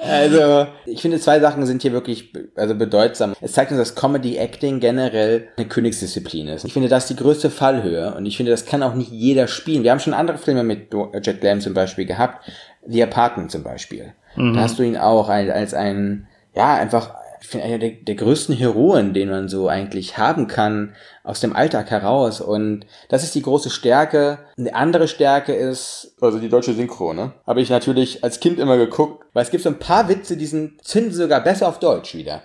Also ich finde zwei Sachen sind hier wirklich also bedeutsam. Es zeigt uns, dass Comedy Acting generell eine Königsdisziplin ist. Ich finde, das ist die größte Fallhöhe und ich finde, das kann auch nicht jeder spielen. Wir haben schon andere Filme mit Jack Lamb zum Beispiel gehabt, The Apartment zum Beispiel. Da hast du ihn auch als, als ein, ja, einfach, ich finde, einer der, der größten Heroen, den man so eigentlich haben kann, aus dem Alltag heraus. Und das ist die große Stärke. Eine andere Stärke ist, also die deutsche Synchro, ne? Habe ich natürlich als Kind immer geguckt, weil es gibt so ein paar Witze, die sind, zünden sogar besser auf Deutsch wieder,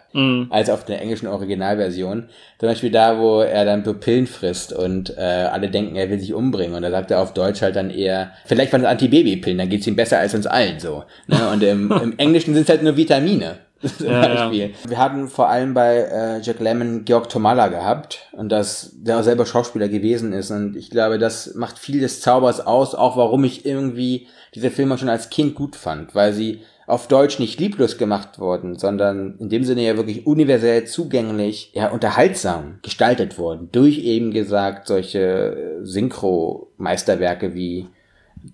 als auf der englischen Originalversion. Zum Beispiel da, wo er dann Pupillen frisst und äh, alle denken, er will sich umbringen. Und da sagt er auf Deutsch halt dann eher, vielleicht waren es Antibabypillen, dann geht's ihm besser als uns allen so. Ne? Und im, im Englischen sind es halt nur Vitamine. Zum Ja, ja. Beispiel. Wir hatten vor allem bei äh, Jack Lemmon Georg Tomalla gehabt und dass der auch selber Schauspieler gewesen ist und ich glaube, das macht viel des Zaubers aus, auch warum ich irgendwie diese Filme schon als Kind gut fand, weil sie auf Deutsch nicht lieblos gemacht wurden, sondern in dem Sinne ja wirklich universell zugänglich, ja unterhaltsam gestaltet wurden durch eben gesagt solche äh, Synchro-Meisterwerke wie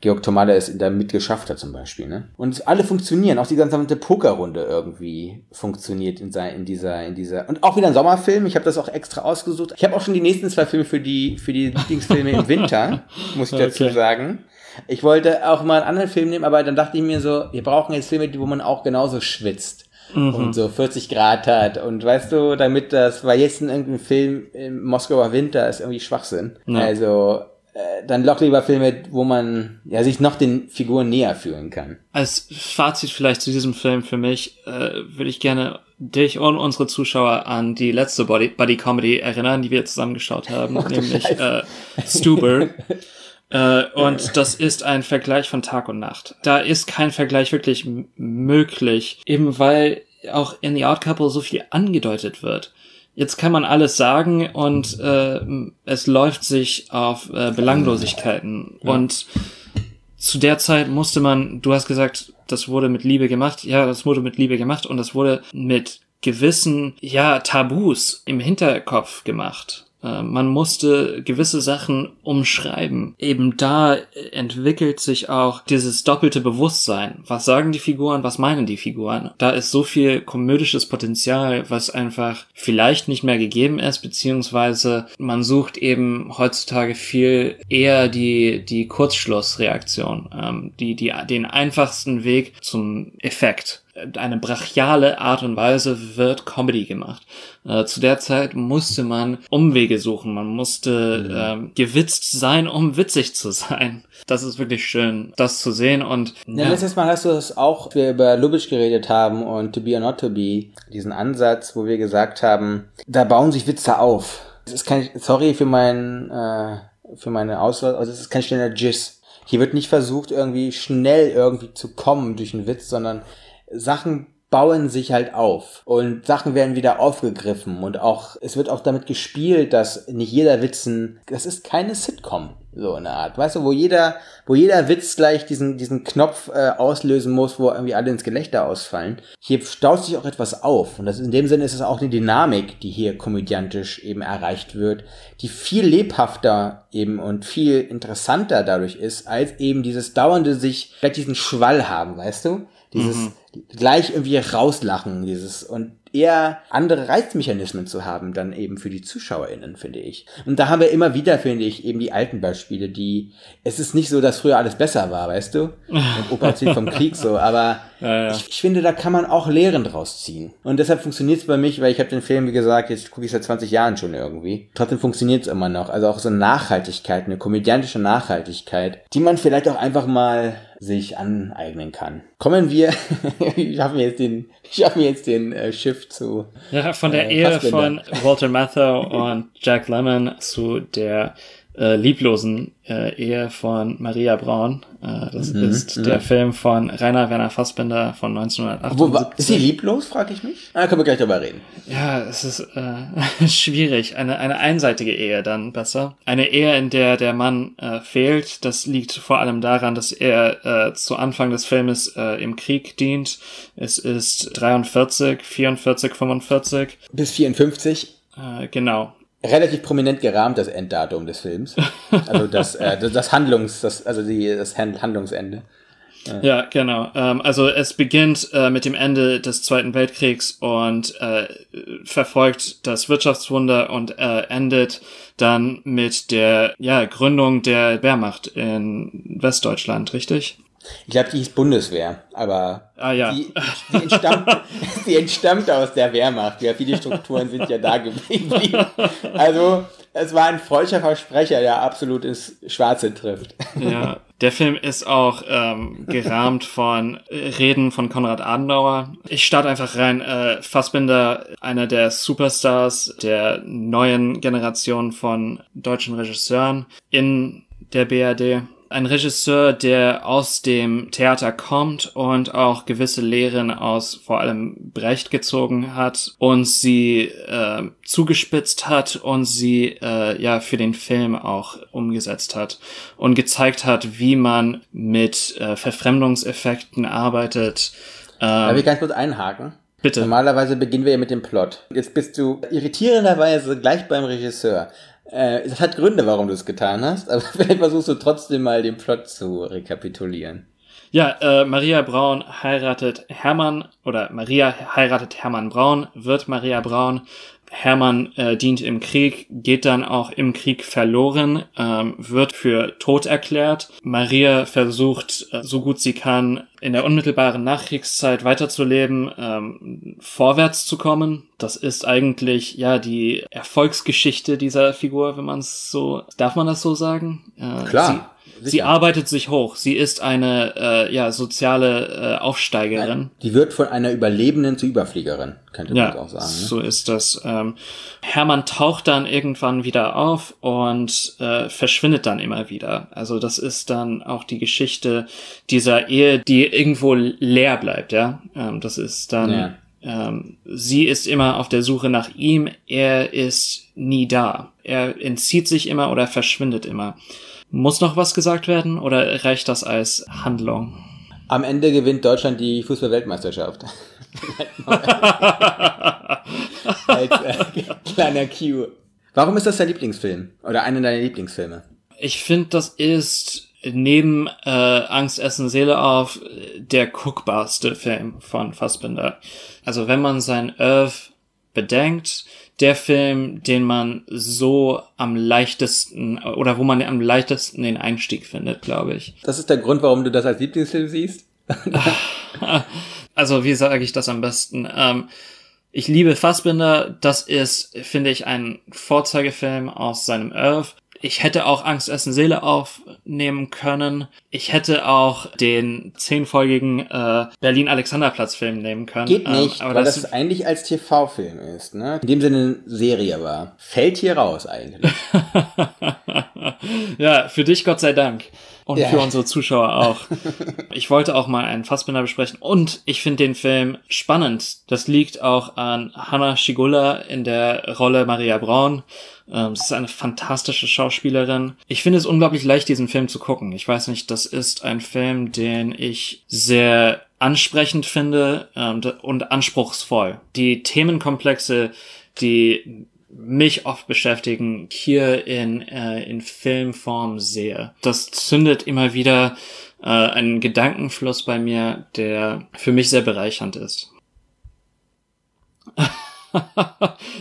Georg Tomalla es da mitgeschafft hat zum Beispiel. Ne? Und alle funktionieren, auch die gesamte Pokerrunde irgendwie funktioniert in, sein, in dieser, in dieser. Und auch wieder ein Sommerfilm, ich habe das auch extra ausgesucht. Ich habe auch schon die nächsten zwei Filme für die, für die Lieblingsfilme im Winter, muss ich dazu Okay. sagen. Ich wollte auch mal einen anderen Film nehmen, aber dann dachte ich mir so, wir brauchen jetzt Filme, wo man auch genauso schwitzt. Und so 40 Grad hat und weißt du, damit das, weil jetzt in irgendein Film im Moskauer Winter ist irgendwie Schwachsinn. Ja. Also äh, dann lock lieber Filme, wo man ja sich noch den Figuren näher fühlen kann. Als Fazit vielleicht zu diesem Film für mich äh, würde ich gerne dich und unsere Zuschauer an die letzte Body, Buddy Comedy erinnern, die wir zusammengeschaut haben, nämlich äh, Stuber. Äh, und das ist ein Vergleich von Tag und Nacht. Da ist kein Vergleich wirklich möglich, eben weil auch in The Odd Couple so viel angedeutet wird. Jetzt kann man alles sagen und äh, es läuft sich auf äh, Belanglosigkeiten. Und zu der Zeit musste man, du hast gesagt, das wurde mit Liebe gemacht. Ja, das wurde mit Liebe gemacht und das wurde mit gewissen, ja, Tabus im Hinterkopf gemacht. Äh, Man musste gewisse Sachen umschreiben. Eben da entwickelt sich auch dieses doppelte Bewusstsein. Was sagen die Figuren, was meinen die Figuren? Da ist so viel komödisches Potenzial, was einfach vielleicht nicht mehr gegeben ist, beziehungsweise man sucht eben heutzutage viel eher die, die Kurzschlussreaktion, ähm, die, die, den einfachsten Weg zum Effekt eine brachiale Art und Weise wird Comedy gemacht. Äh, zu der Zeit musste man Umwege suchen, man musste ähm, gewitzt sein, um witzig zu sein. Das ist wirklich schön, das zu sehen und Ja. ja, Letztes Mal hast du es auch, wir über Lubitsch geredet haben und To Be or Not To Be, diesen Ansatz, wo wir gesagt haben, da bauen sich Witze auf. Das ist kein, sorry für mein, äh, für meine Auswahl, also es ist kein schneller Giss. Hier wird nicht versucht, irgendwie schnell irgendwie zu kommen durch einen Witz, sondern Sachen bauen sich halt auf und Sachen werden wieder aufgegriffen und auch es wird auch damit gespielt, dass nicht jeder Witzen, das ist keine Sitcom so eine Art, weißt du, wo jeder, wo jeder Witz gleich diesen diesen Knopf äh, auslösen muss, wo irgendwie alle ins Gelächter ausfallen. Hier staut sich auch etwas auf und das in dem Sinne ist es auch eine Dynamik, die hier komödiantisch eben erreicht wird, die viel lebhafter eben und viel interessanter dadurch ist als eben dieses dauernde sich vielleicht diesen Schwall haben, weißt du? Dieses gleich irgendwie rauslachen, dieses und eher andere Reizmechanismen zu haben, dann eben für die ZuschauerInnen, finde ich. Und da haben wir immer wieder, finde ich, eben die alten Beispiele, die, es ist nicht so, dass früher alles besser war, weißt du? Und Opa erzählt vom Krieg so, aber Ja, ja. Ich, ich finde, da kann man auch Lehren draus ziehen. Und deshalb funktioniert es bei mich, weil ich habe den Film, wie gesagt, jetzt gucke ich seit 20 Jahren schon irgendwie. Trotzdem funktioniert es immer noch. Also auch so eine Nachhaltigkeit, eine komödiantische Nachhaltigkeit, die man vielleicht auch einfach mal sich aneignen kann. Kommen wir, ich habe mir jetzt den, ich habe mir jetzt den äh, Shift zu Ja, von der Äh, Ehe von Walter Matthau und Jack Lemmon zu der äh, lieblosen äh, Ehe von Maria Braun. Äh, das ist der Film von Rainer Werner Fassbinder von Wo, 1978. war- ist sie lieblos, frage ich mich? Ah, können wir gleich drüber reden. Ja, es ist äh, schwierig. Eine, eine einseitige Ehe dann besser. Eine Ehe, in der der Mann äh, fehlt. Das liegt vor allem daran, dass er äh, zu Anfang des Filmes äh, im Krieg dient. Es ist 43, 44, 45. Bis 54. Äh, genau. Relativ prominent gerahmt das Enddatum des Films. Also das, äh, das, Handlungs, das, also die, das Hand- Handlungsende. Ja, genau. Ähm, also es beginnt äh, mit dem Ende des Zweiten Weltkriegs und äh, verfolgt das Wirtschaftswunder und äh, endet dann mit der ja, Gründung der Wehrmacht in Westdeutschland, richtig? Ich glaube, die hieß Bundeswehr, aber Ah ja. die, die, entstammt, die entstammt aus der Wehrmacht. Ja, viele Strukturen sind ja da geblieben. Also, es war ein freudscher Versprecher, der absolut ins Schwarze trifft. Ja, der Film ist auch ähm, gerahmt von Reden von Konrad Adenauer. Ich starte einfach rein. Äh, Fassbinder, einer der Superstars der neuen Generation von deutschen Regisseuren in der BRD. Ein Regisseur, der aus dem Theater kommt und auch gewisse Lehren aus vor allem Brecht gezogen hat und sie äh, zugespitzt hat und sie äh, ja für den Film auch umgesetzt hat und gezeigt hat, wie man mit äh, Verfremdungseffekten arbeitet. Darf Ähm, ich ganz kurz einhaken? bitte. Normalerweise beginnen wir ja mit dem Plot. Jetzt bist du irritierenderweise gleich beim Regisseur. Äh, das hat Gründe, warum du es getan hast, aber vielleicht versuchst du trotzdem mal den Plot zu rekapitulieren. Ja, äh, Maria Braun heiratet Hermann oder Maria heiratet Hermann Braun, wird Maria Braun. Hermann äh, dient im Krieg, geht dann auch im Krieg verloren, ähm, wird für tot erklärt. Maria versucht, äh, so gut sie kann, in der unmittelbaren Nachkriegszeit weiterzuleben, ähm, vorwärts zu kommen. Das ist eigentlich ja die Erfolgsgeschichte dieser Figur, wenn man es so, darf man das so sagen? Äh, Klar, Sie, arbeitet sich hoch. Sie ist eine äh, ja soziale äh, Aufsteigerin. Die wird von einer Überlebenden zu Überfliegerin, könnte man Ja, auch sagen. Ne? so ist das. Ähm, Hermann taucht dann irgendwann wieder auf und äh, verschwindet dann immer wieder. Also das ist dann auch die Geschichte dieser Ehe, die irgendwo leer bleibt. Ja, ähm, das ist dann. Ja. Ähm, sie ist immer auf der Suche nach ihm. Er ist nie da. Er entzieht sich immer oder verschwindet immer. Muss noch was gesagt werden oder reicht das als Handlung? Am Ende gewinnt Deutschland die Fußball-Weltmeisterschaft. Als äh, kleiner Q. Warum ist das dein Lieblingsfilm? Oder einer deiner Lieblingsfilme? Ich finde, das ist neben äh, Angst essen Seele auf der guckbarste Film von Fassbinder. Also wenn man sein Oeuvre bedenkt, der Film, den man so am leichtesten oder wo man am leichtesten den Einstieg findet, glaube ich. Das ist der Grund, warum du das als Lieblingsfilm siehst? Also wie sage ich das am besten? Ähm, ich liebe Fassbinder. Das ist, finde ich, ein Vorzeigefilm aus seinem Oeuvre. Ich hätte auch Angst, Essen, Seele aufnehmen können. Ich hätte auch den zehnfolgigen äh, Berlin-Alexanderplatz-Film nehmen können. Geht Ähm, nicht, aber weil das, das eigentlich als TV-Film ist, ne? In dem Sinne eine Serie war. Fällt hier raus eigentlich. ja, für dich Gott sei Dank. Und Ja. für unsere Zuschauer auch. Ich wollte auch mal einen Fassbinder besprechen und ich finde den Film spannend. Das liegt auch an Hannah Schigula in der Rolle Maria Braun. Ähm, Sie ist eine fantastische Schauspielerin. Ich finde es unglaublich leicht, diesen Film zu gucken. Ich weiß nicht, das ist ein Film, den ich sehr ansprechend finde ähm, und anspruchsvoll. Die Themenkomplexe, die mich oft beschäftigen, hier in, äh, in Filmform sehe. Das zündet immer wieder äh, einen Gedankenfluss bei mir, der für mich sehr bereichernd ist.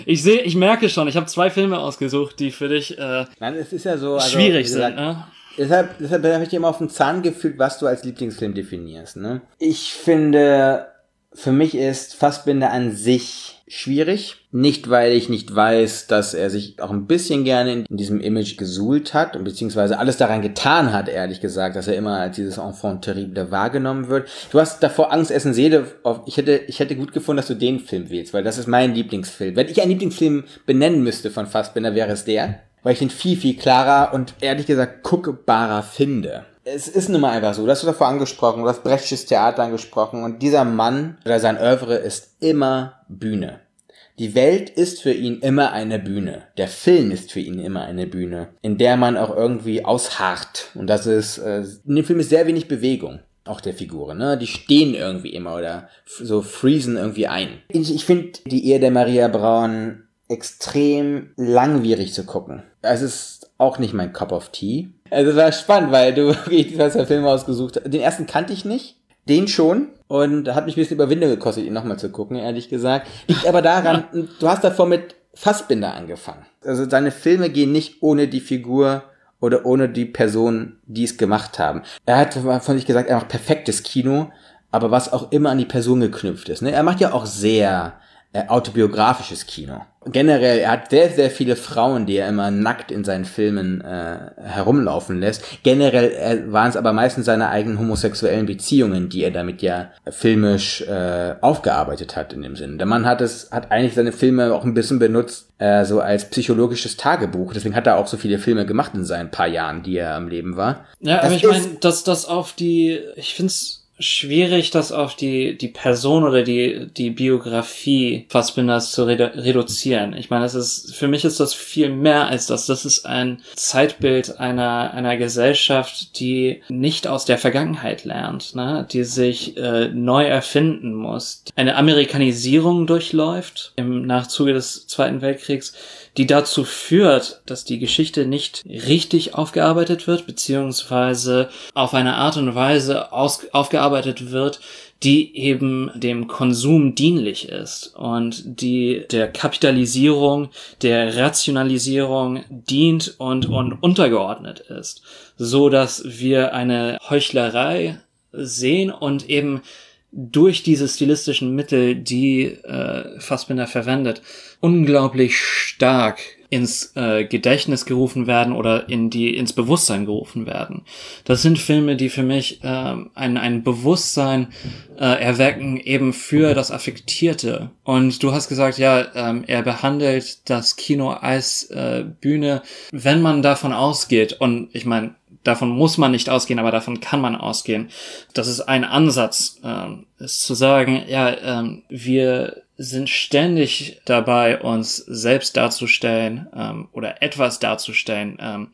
ich sehe, ich merke schon, ich habe zwei Filme ausgesucht, die für dich äh, Nein, es ist ja so. Also, schwierig wie sind. gesagt, Ne? Deshalb, deshalb habe ich dir immer auf den Zahn gefühlt, was du als Lieblingsfilm definierst. Ne? Ich finde, für mich ist Fassbinder an sich schwierig. Nicht, weil ich nicht weiß, dass er sich auch ein bisschen gerne in diesem Image gesuhlt hat und beziehungsweise alles daran getan hat, ehrlich gesagt, dass er immer als dieses Enfant terrible wahrgenommen wird. Du hast davor Angst, Essen, Seele. Ich hätte, ich hätte gut gefunden, dass du den Film wählst, weil das ist mein Lieblingsfilm. Wenn ich einen Lieblingsfilm benennen müsste von Fassbinder, wäre es der. weil ich den viel, viel klarer und ehrlich gesagt guckbarer finde. Es ist nun mal einfach so, das hast du davor angesprochen, du hast Brechtsches Theater angesprochen und dieser Mann oder sein Oeuvre ist immer Bühne. Die Welt ist für ihn immer eine Bühne. Der Film ist für ihn immer eine Bühne, in der man auch irgendwie ausharrt. Und das ist, äh, in dem Film ist sehr wenig Bewegung. Auch der Figuren, ne? Die stehen irgendwie immer oder so freezen irgendwie ein. Ich, ich finde die Ehe der Maria Braun extrem langwierig zu gucken. Es ist auch nicht mein Cup of Tea. Also war spannend, weil du, du hast ja Filme ausgesucht. Den ersten kannte ich nicht. Den schon. Und hat mich ein bisschen Überwindung gekostet, ihn nochmal zu gucken, ehrlich gesagt. Liegt aber daran, du hast davor mit Fassbinder angefangen. Also seine Filme gehen nicht ohne die Figur oder ohne die Person, die es gemacht haben. Er hat von sich gesagt, er macht perfektes Kino, aber was auch immer an die Person geknüpft ist. Ne? Er macht ja auch sehr äh, autobiografisches Kino. Generell, er hat sehr, sehr viele Frauen, die er immer nackt in seinen Filmen äh, herumlaufen lässt. Generell äh, waren es aber meistens seine eigenen homosexuellen Beziehungen, die er damit ja filmisch äh, aufgearbeitet hat in dem Sinn. Der Mann hat es, hat eigentlich seine Filme auch ein bisschen benutzt, äh, so als psychologisches Tagebuch. Deswegen hat er auch so viele Filme gemacht in seinen paar Jahren, die er am Leben war. Ja, Das aber ich meine, dass das auf die, ich find's schwierig, das auf die, die Person oder die, die Biografie Fassbinders zu redu reduzieren. Ich meine, das ist, für mich ist das viel mehr als das. Das ist ein Zeitbild einer, einer Gesellschaft, die nicht aus der Vergangenheit lernt, ne? die sich äh, neu erfinden muss, eine Amerikanisierung durchläuft im Nachzuge des Zweiten Weltkriegs, die dazu führt, dass die Geschichte nicht richtig aufgearbeitet wird, beziehungsweise auf eine Art und Weise aufgearbeitet wird, die eben dem Konsum dienlich ist und die der Kapitalisierung, der Rationalisierung dient und, und untergeordnet ist, so dass wir eine Heuchlerei sehen und eben durch diese stilistischen Mittel, die äh, Fassbinder verwendet, unglaublich stark ins äh, Gedächtnis gerufen werden oder in die ins Bewusstsein gerufen werden. Das sind Filme, die für mich ähm, ein, ein Bewusstsein äh, erwecken eben für das Affektierte. Und du hast gesagt, ja, ähm, er behandelt das Kino als äh, Bühne, wenn man davon ausgeht. Und ich meine, davon muss man nicht ausgehen, aber davon kann man ausgehen. Das ist ein Ansatz, ähm, ist zu sagen, ja, ähm, wir sind ständig dabei, uns selbst darzustellen ähm, oder etwas darzustellen. Ähm,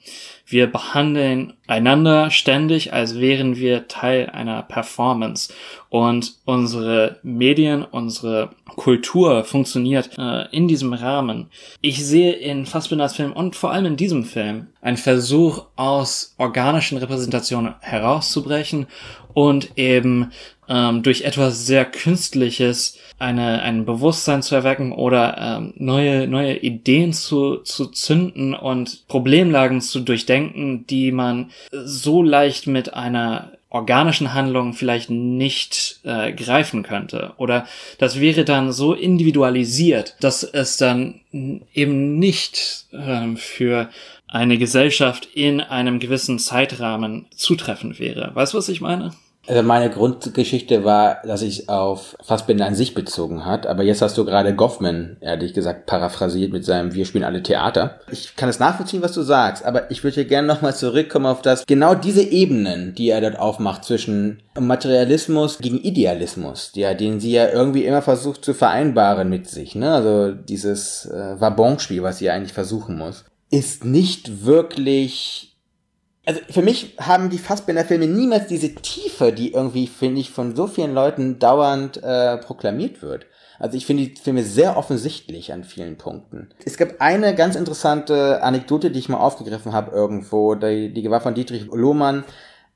wir behandeln einander ständig, als wären wir Teil einer Performance. Und unsere Medien, unsere Kultur funktioniert äh, in diesem Rahmen. Ich sehe in Fassbinders Film und vor allem in diesem Film einen Versuch aus organischen Repräsentationen herauszubrechen und eben ähm, durch etwas sehr Künstliches eine, ein Bewusstsein zu erwecken oder ähm, neue, neue Ideen zu, zu zünden und Problemlagen zu durchdenken, die man so leicht mit einer organischen Handlung vielleicht nicht äh, greifen könnte. Oder das wäre dann so individualisiert, dass es dann eben nicht ähm, für eine Gesellschaft in einem gewissen Zeitrahmen zutreffend wäre. Weißt du, was ich meine? Also meine Grundgeschichte war, dass ich auf Fassbinder an sich bezogen hat, aber jetzt hast du gerade Goffman, ehrlich gesagt, paraphrasiert mit seinem Wir spielen alle Theater. Ich kann es nachvollziehen, was du sagst, aber ich würde gerne nochmal zurückkommen auf das, genau diese Ebenen, die er dort aufmacht zwischen Materialismus gegen Idealismus, ja, den sie ja irgendwie immer versucht zu vereinbaren mit sich, ne, also dieses äh, Vabonspiel, was sie eigentlich versuchen muss, ist nicht wirklich also für mich haben die Fassbinder-Filme niemals diese Tiefe, die irgendwie, finde ich, von so vielen Leuten dauernd äh, proklamiert wird. Also ich finde die Filme sehr offensichtlich an vielen Punkten. Es gab eine ganz interessante Anekdote, die ich mal aufgegriffen habe irgendwo, die, die war von Dietrich Lohmann.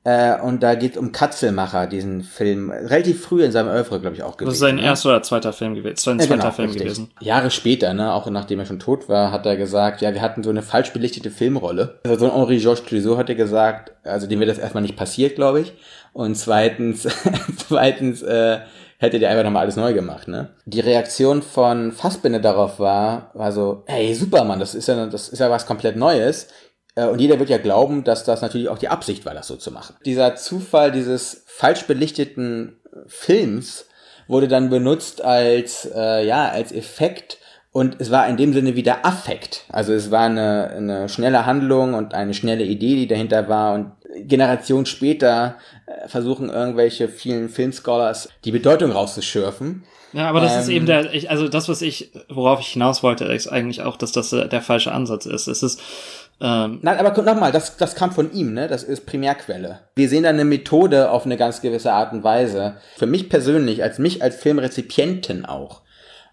Äh, und da geht es um Katzelmacher, diesen Film. Relativ früh in seinem Oeuvre, glaube ich, auch gewesen. Das ist sein ne? erster oder zweiter Film gewesen. Sein Ja, zweiter genau, Film richtig. gewesen. Jahre später, ne, auch nachdem er schon tot war, hat er gesagt, ja, wir hatten so eine falsch belichtete Filmrolle. Also so ein Henri Georges Clouseau hat er gesagt, also dem wäre das erstmal nicht passiert, glaube ich. Und zweitens, zweitens, äh, hätte der einfach nochmal alles neu gemacht, ne? Die Reaktion von Fassbinder darauf war, war so, hey, Superman, das ist ja, das ist ja was komplett Neues. Äh, Und jeder wird ja glauben, dass das natürlich auch die Absicht war, das so zu machen. Dieser Zufall dieses falsch belichteten Films wurde dann benutzt als, äh, ja, als Effekt, Und es war in dem Sinne wieder Affekt. Also es war eine, eine schnelle Handlung und eine schnelle Idee, die dahinter war. Und Generation später äh, versuchen irgendwelche vielen Filmscholars die Bedeutung rauszuschürfen. Ja, aber das Ähm, ist eben der, ich, also das, was ich, worauf ich hinaus wollte, ist eigentlich auch, dass das der falsche Ansatz ist. Es ist, ähm, Nein, aber nochmal, das, das kam von ihm, ne? Das ist Primärquelle. Wir sehen da eine Methode auf eine ganz gewisse Art und Weise. Für mich persönlich, als mich als Filmrezipienten auch.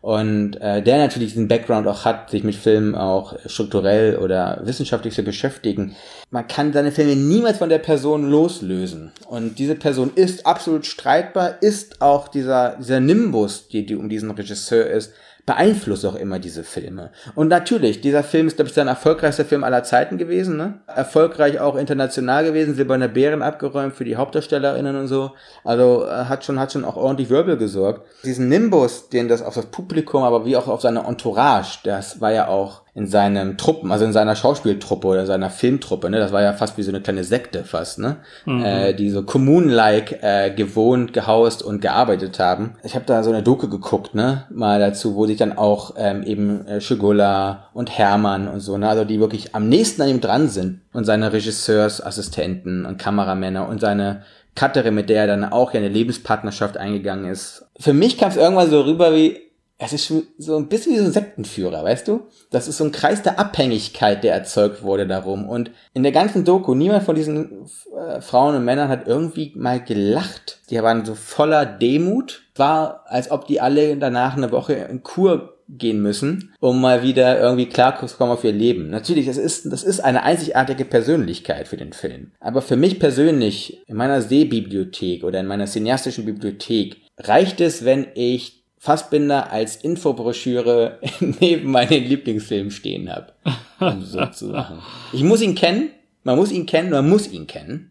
Und äh, der natürlich diesen Background auch hat, sich mit Filmen auch strukturell oder wissenschaftlich zu beschäftigen. Man kann seine Filme niemals von der Person loslösen. Und diese Person ist absolut streitbar, ist auch dieser, dieser Nimbus, die, die um diesen Regisseur ist, beeinflusst auch immer diese Filme. Und natürlich, dieser Film ist, glaube ich, sein erfolgreichster Film aller Zeiten gewesen, ne? Erfolgreich auch international gewesen, Silberne Bären abgeräumt für die HauptdarstellerInnen und so. Also äh, hat schon, hat schon auch ordentlich Wirbel gesorgt. Diesen Nimbus, den das auf das Publikum, aber wie auch auf seine Entourage, das war ja auch in seinem Truppen, also in seiner Schauspieltruppe oder seiner Filmtruppe, ne, das war ja fast wie so eine kleine Sekte fast, ne, äh, die so Kommunen-like äh, gewohnt, gehaust und gearbeitet haben. Ich habe da so eine Doku geguckt, ne, mal dazu, wo sich dann auch ähm, eben äh, Schigula und Hermann und so, ne, also die wirklich am nächsten an ihm dran sind und seine Regisseursassistenten und Kameramänner und seine Cutterin, mit der er dann auch ja eine Lebenspartnerschaft eingegangen ist. Für mich kam es irgendwann so rüber wie, es ist so ein bisschen wie so ein Sektenführer, weißt du? Das ist so ein Kreis der Abhängigkeit, der erzeugt wurde darum. Und in der ganzen Doku, niemand von diesen äh, Frauen und Männern hat irgendwie mal gelacht. Die waren so voller Demut. War, als ob die alle danach eine Woche in Kur gehen müssen, um mal wieder irgendwie klarzukommen auf ihr Leben. Natürlich, das ist, das ist eine einzigartige Persönlichkeit für den Film. Aber für mich persönlich, in meiner Sehbibliothek oder in meiner cineastischen Bibliothek, reicht es, wenn ich Fassbinder als Infobroschüre neben meinen Lieblingsfilmen stehen habe. Um so zu sagen. Ich muss ihn kennen, man muss ihn kennen, man muss ihn kennen.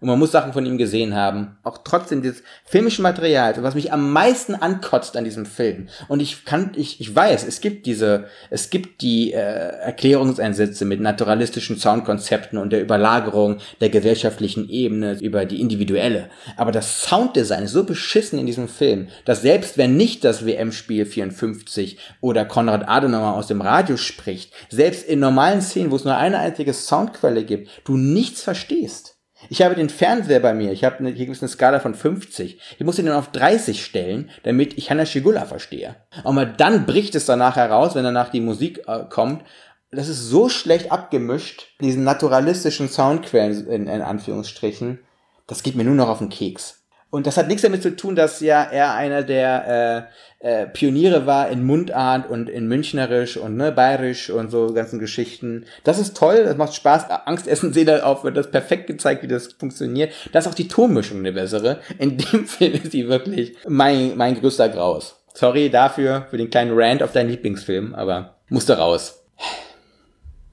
Und man muss Sachen von ihm gesehen haben. Auch trotzdem dieses filmische Material, was mich am meisten ankotzt an diesem Film. Und ich kann, ich, ich weiß, es gibt diese, es gibt die äh, Erklärungseinsätze mit naturalistischen Soundkonzepten und der Überlagerung der gesellschaftlichen Ebene über die individuelle. Aber das Sounddesign ist so beschissen in diesem Film, dass selbst wenn nicht das WM-Spiel 54 oder Konrad Adenauer aus dem Radio spricht, selbst in normalen Szenen, wo es nur eine einzige Soundquelle gibt, du nichts verstehst. Ich habe den Fernseher bei mir. Ich habe eine, hier gibt es eine Skala von 50. Ich muss ihn dann auf 30 stellen, damit ich Hannah Shigula verstehe. Aber dann bricht es danach heraus, wenn danach die Musik äh, kommt. Das ist so schlecht abgemischt, diesen naturalistischen Soundquellen in, in Anführungsstrichen. Das geht mir nur noch auf den Keks. Und das hat nichts damit zu tun, dass ja er einer der äh, äh, Pioniere war in Mundart und in Münchnerisch und ne, Bayerisch und so ganzen Geschichten. Das ist toll, das macht Spaß. Angstessen seht ihr auf, wird das perfekt gezeigt, wie das funktioniert. Da ist auch die Tonmischung eine bessere. In dem Film ist sie wirklich mein, mein größter Graus. Sorry dafür, für den kleinen Rant auf deinen Lieblingsfilm, aber musste raus.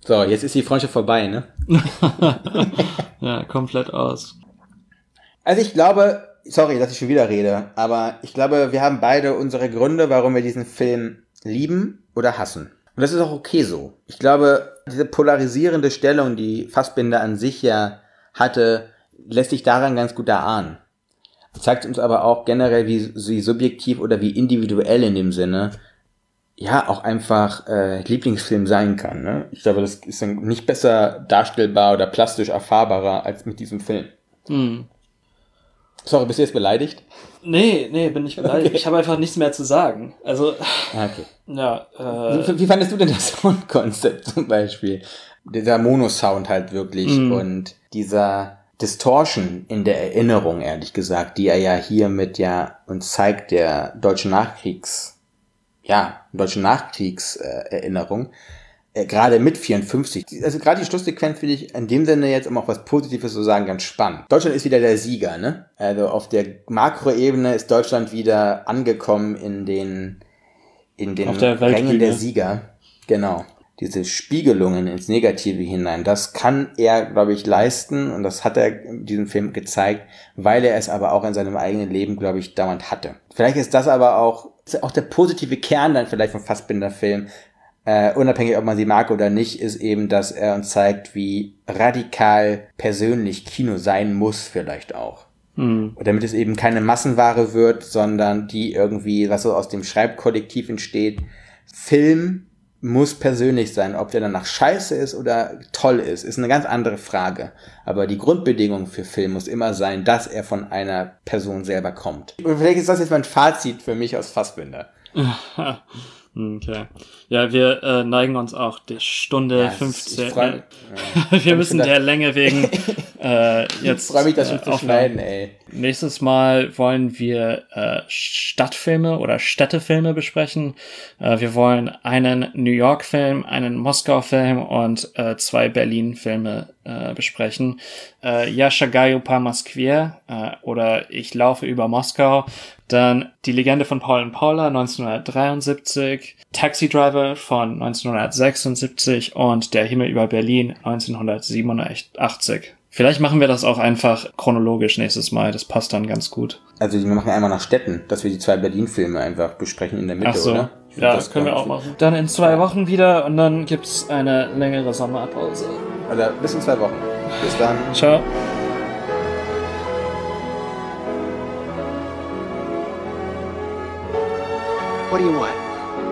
So, jetzt ist die Freundschaft vorbei, ne? ja, komplett aus. Also ich glaube, sorry, dass ich schon wieder rede, aber ich glaube, wir haben beide unsere Gründe, warum wir diesen Film lieben oder hassen. Und das ist auch okay so. Ich glaube, diese polarisierende Stellung, die Fassbinder an sich ja hatte, lässt sich daran ganz gut erahnen. Zeigt uns aber auch generell, wie, wie subjektiv oder wie individuell in dem Sinne, ja, auch einfach äh, Lieblingsfilm sein kann. Ne? Ich glaube, das ist dann nicht besser darstellbar oder plastisch erfahrbarer als mit diesem Film. Hm. Sorry, bist du jetzt beleidigt? Nee, nee, bin ich beleidigt. Okay. Ich habe einfach nichts mehr zu sagen. Also, Ah, Okay. ja, äh, Wie, fandest du denn das Soundkonzept zum Beispiel? Dieser Mono-Sound halt wirklich Mhm. und dieser Distortion in der Erinnerung, ehrlich gesagt, die er ja hiermit ja uns zeigt, der deutschen Nachkriegs, ja, deutschen Nachkriegserinnerung, äh, äh, gerade mit 54. Also gerade die Schlusssequenz finde ich in dem Sinne jetzt, um auch was Positives zu sagen, ganz spannend. Deutschland ist wieder der Sieger, ne? Also auf der Makroebene ist Deutschland wieder angekommen in den in den der Rängen der Sieger. Genau. Diese Spiegelungen ins Negative hinein, das kann er, glaube ich, leisten und das hat er in diesem Film gezeigt, weil er es aber auch in seinem eigenen Leben, glaube ich, dauernd hatte. Vielleicht ist das aber auch, ist auch der positive Kern dann vielleicht vom Fassbinder-Film, äh, unabhängig ob man sie mag oder nicht, ist eben, dass er uns zeigt, wie radikal persönlich Kino sein muss vielleicht auch. hm. Und damit es eben keine Massenware wird, sondern die irgendwie, was so aus dem Schreibkollektiv entsteht, Film muss persönlich sein. Ob der danach scheiße ist oder toll ist, ist eine ganz andere Frage. Aber die Grundbedingung für Film muss immer sein, dass er von einer Person selber kommt. Und vielleicht ist das jetzt mein Fazit für mich aus Fassbinder. Okay. Ja, wir äh, neigen uns auch die Stunde Ja, es- 15. ich freu- äh, ja. wir müssen Ich der Länge wegen äh, jetzt. Ich freue mich, das äh, schon zu aufhören. schneiden, ey. Nächstes Mal wollen wir äh, Stadtfilme oder Städtefilme besprechen. Äh, wir wollen einen New York-Film, einen Moskau-Film und äh, zwei Berlin-Filme äh, besprechen. Äh, Я шагаю по Москве äh, oder Ich laufe über Moskau. Dann Die Legende von Paul und Paula 1973, Taxi Driver von 1976 und Der Himmel über Berlin 1987. Vielleicht machen wir das auch einfach chronologisch nächstes Mal. Das passt dann ganz gut. Also wir machen einmal nach Städten, dass wir die zwei Berlin-Filme einfach besprechen in der Mitte, Ach so. oder? Ja, das können wir auch machen. Dann in zwei Wochen wieder und dann gibt's eine längere Sommerpause. Also bis in zwei Wochen. Bis dann. Ciao. What do you want?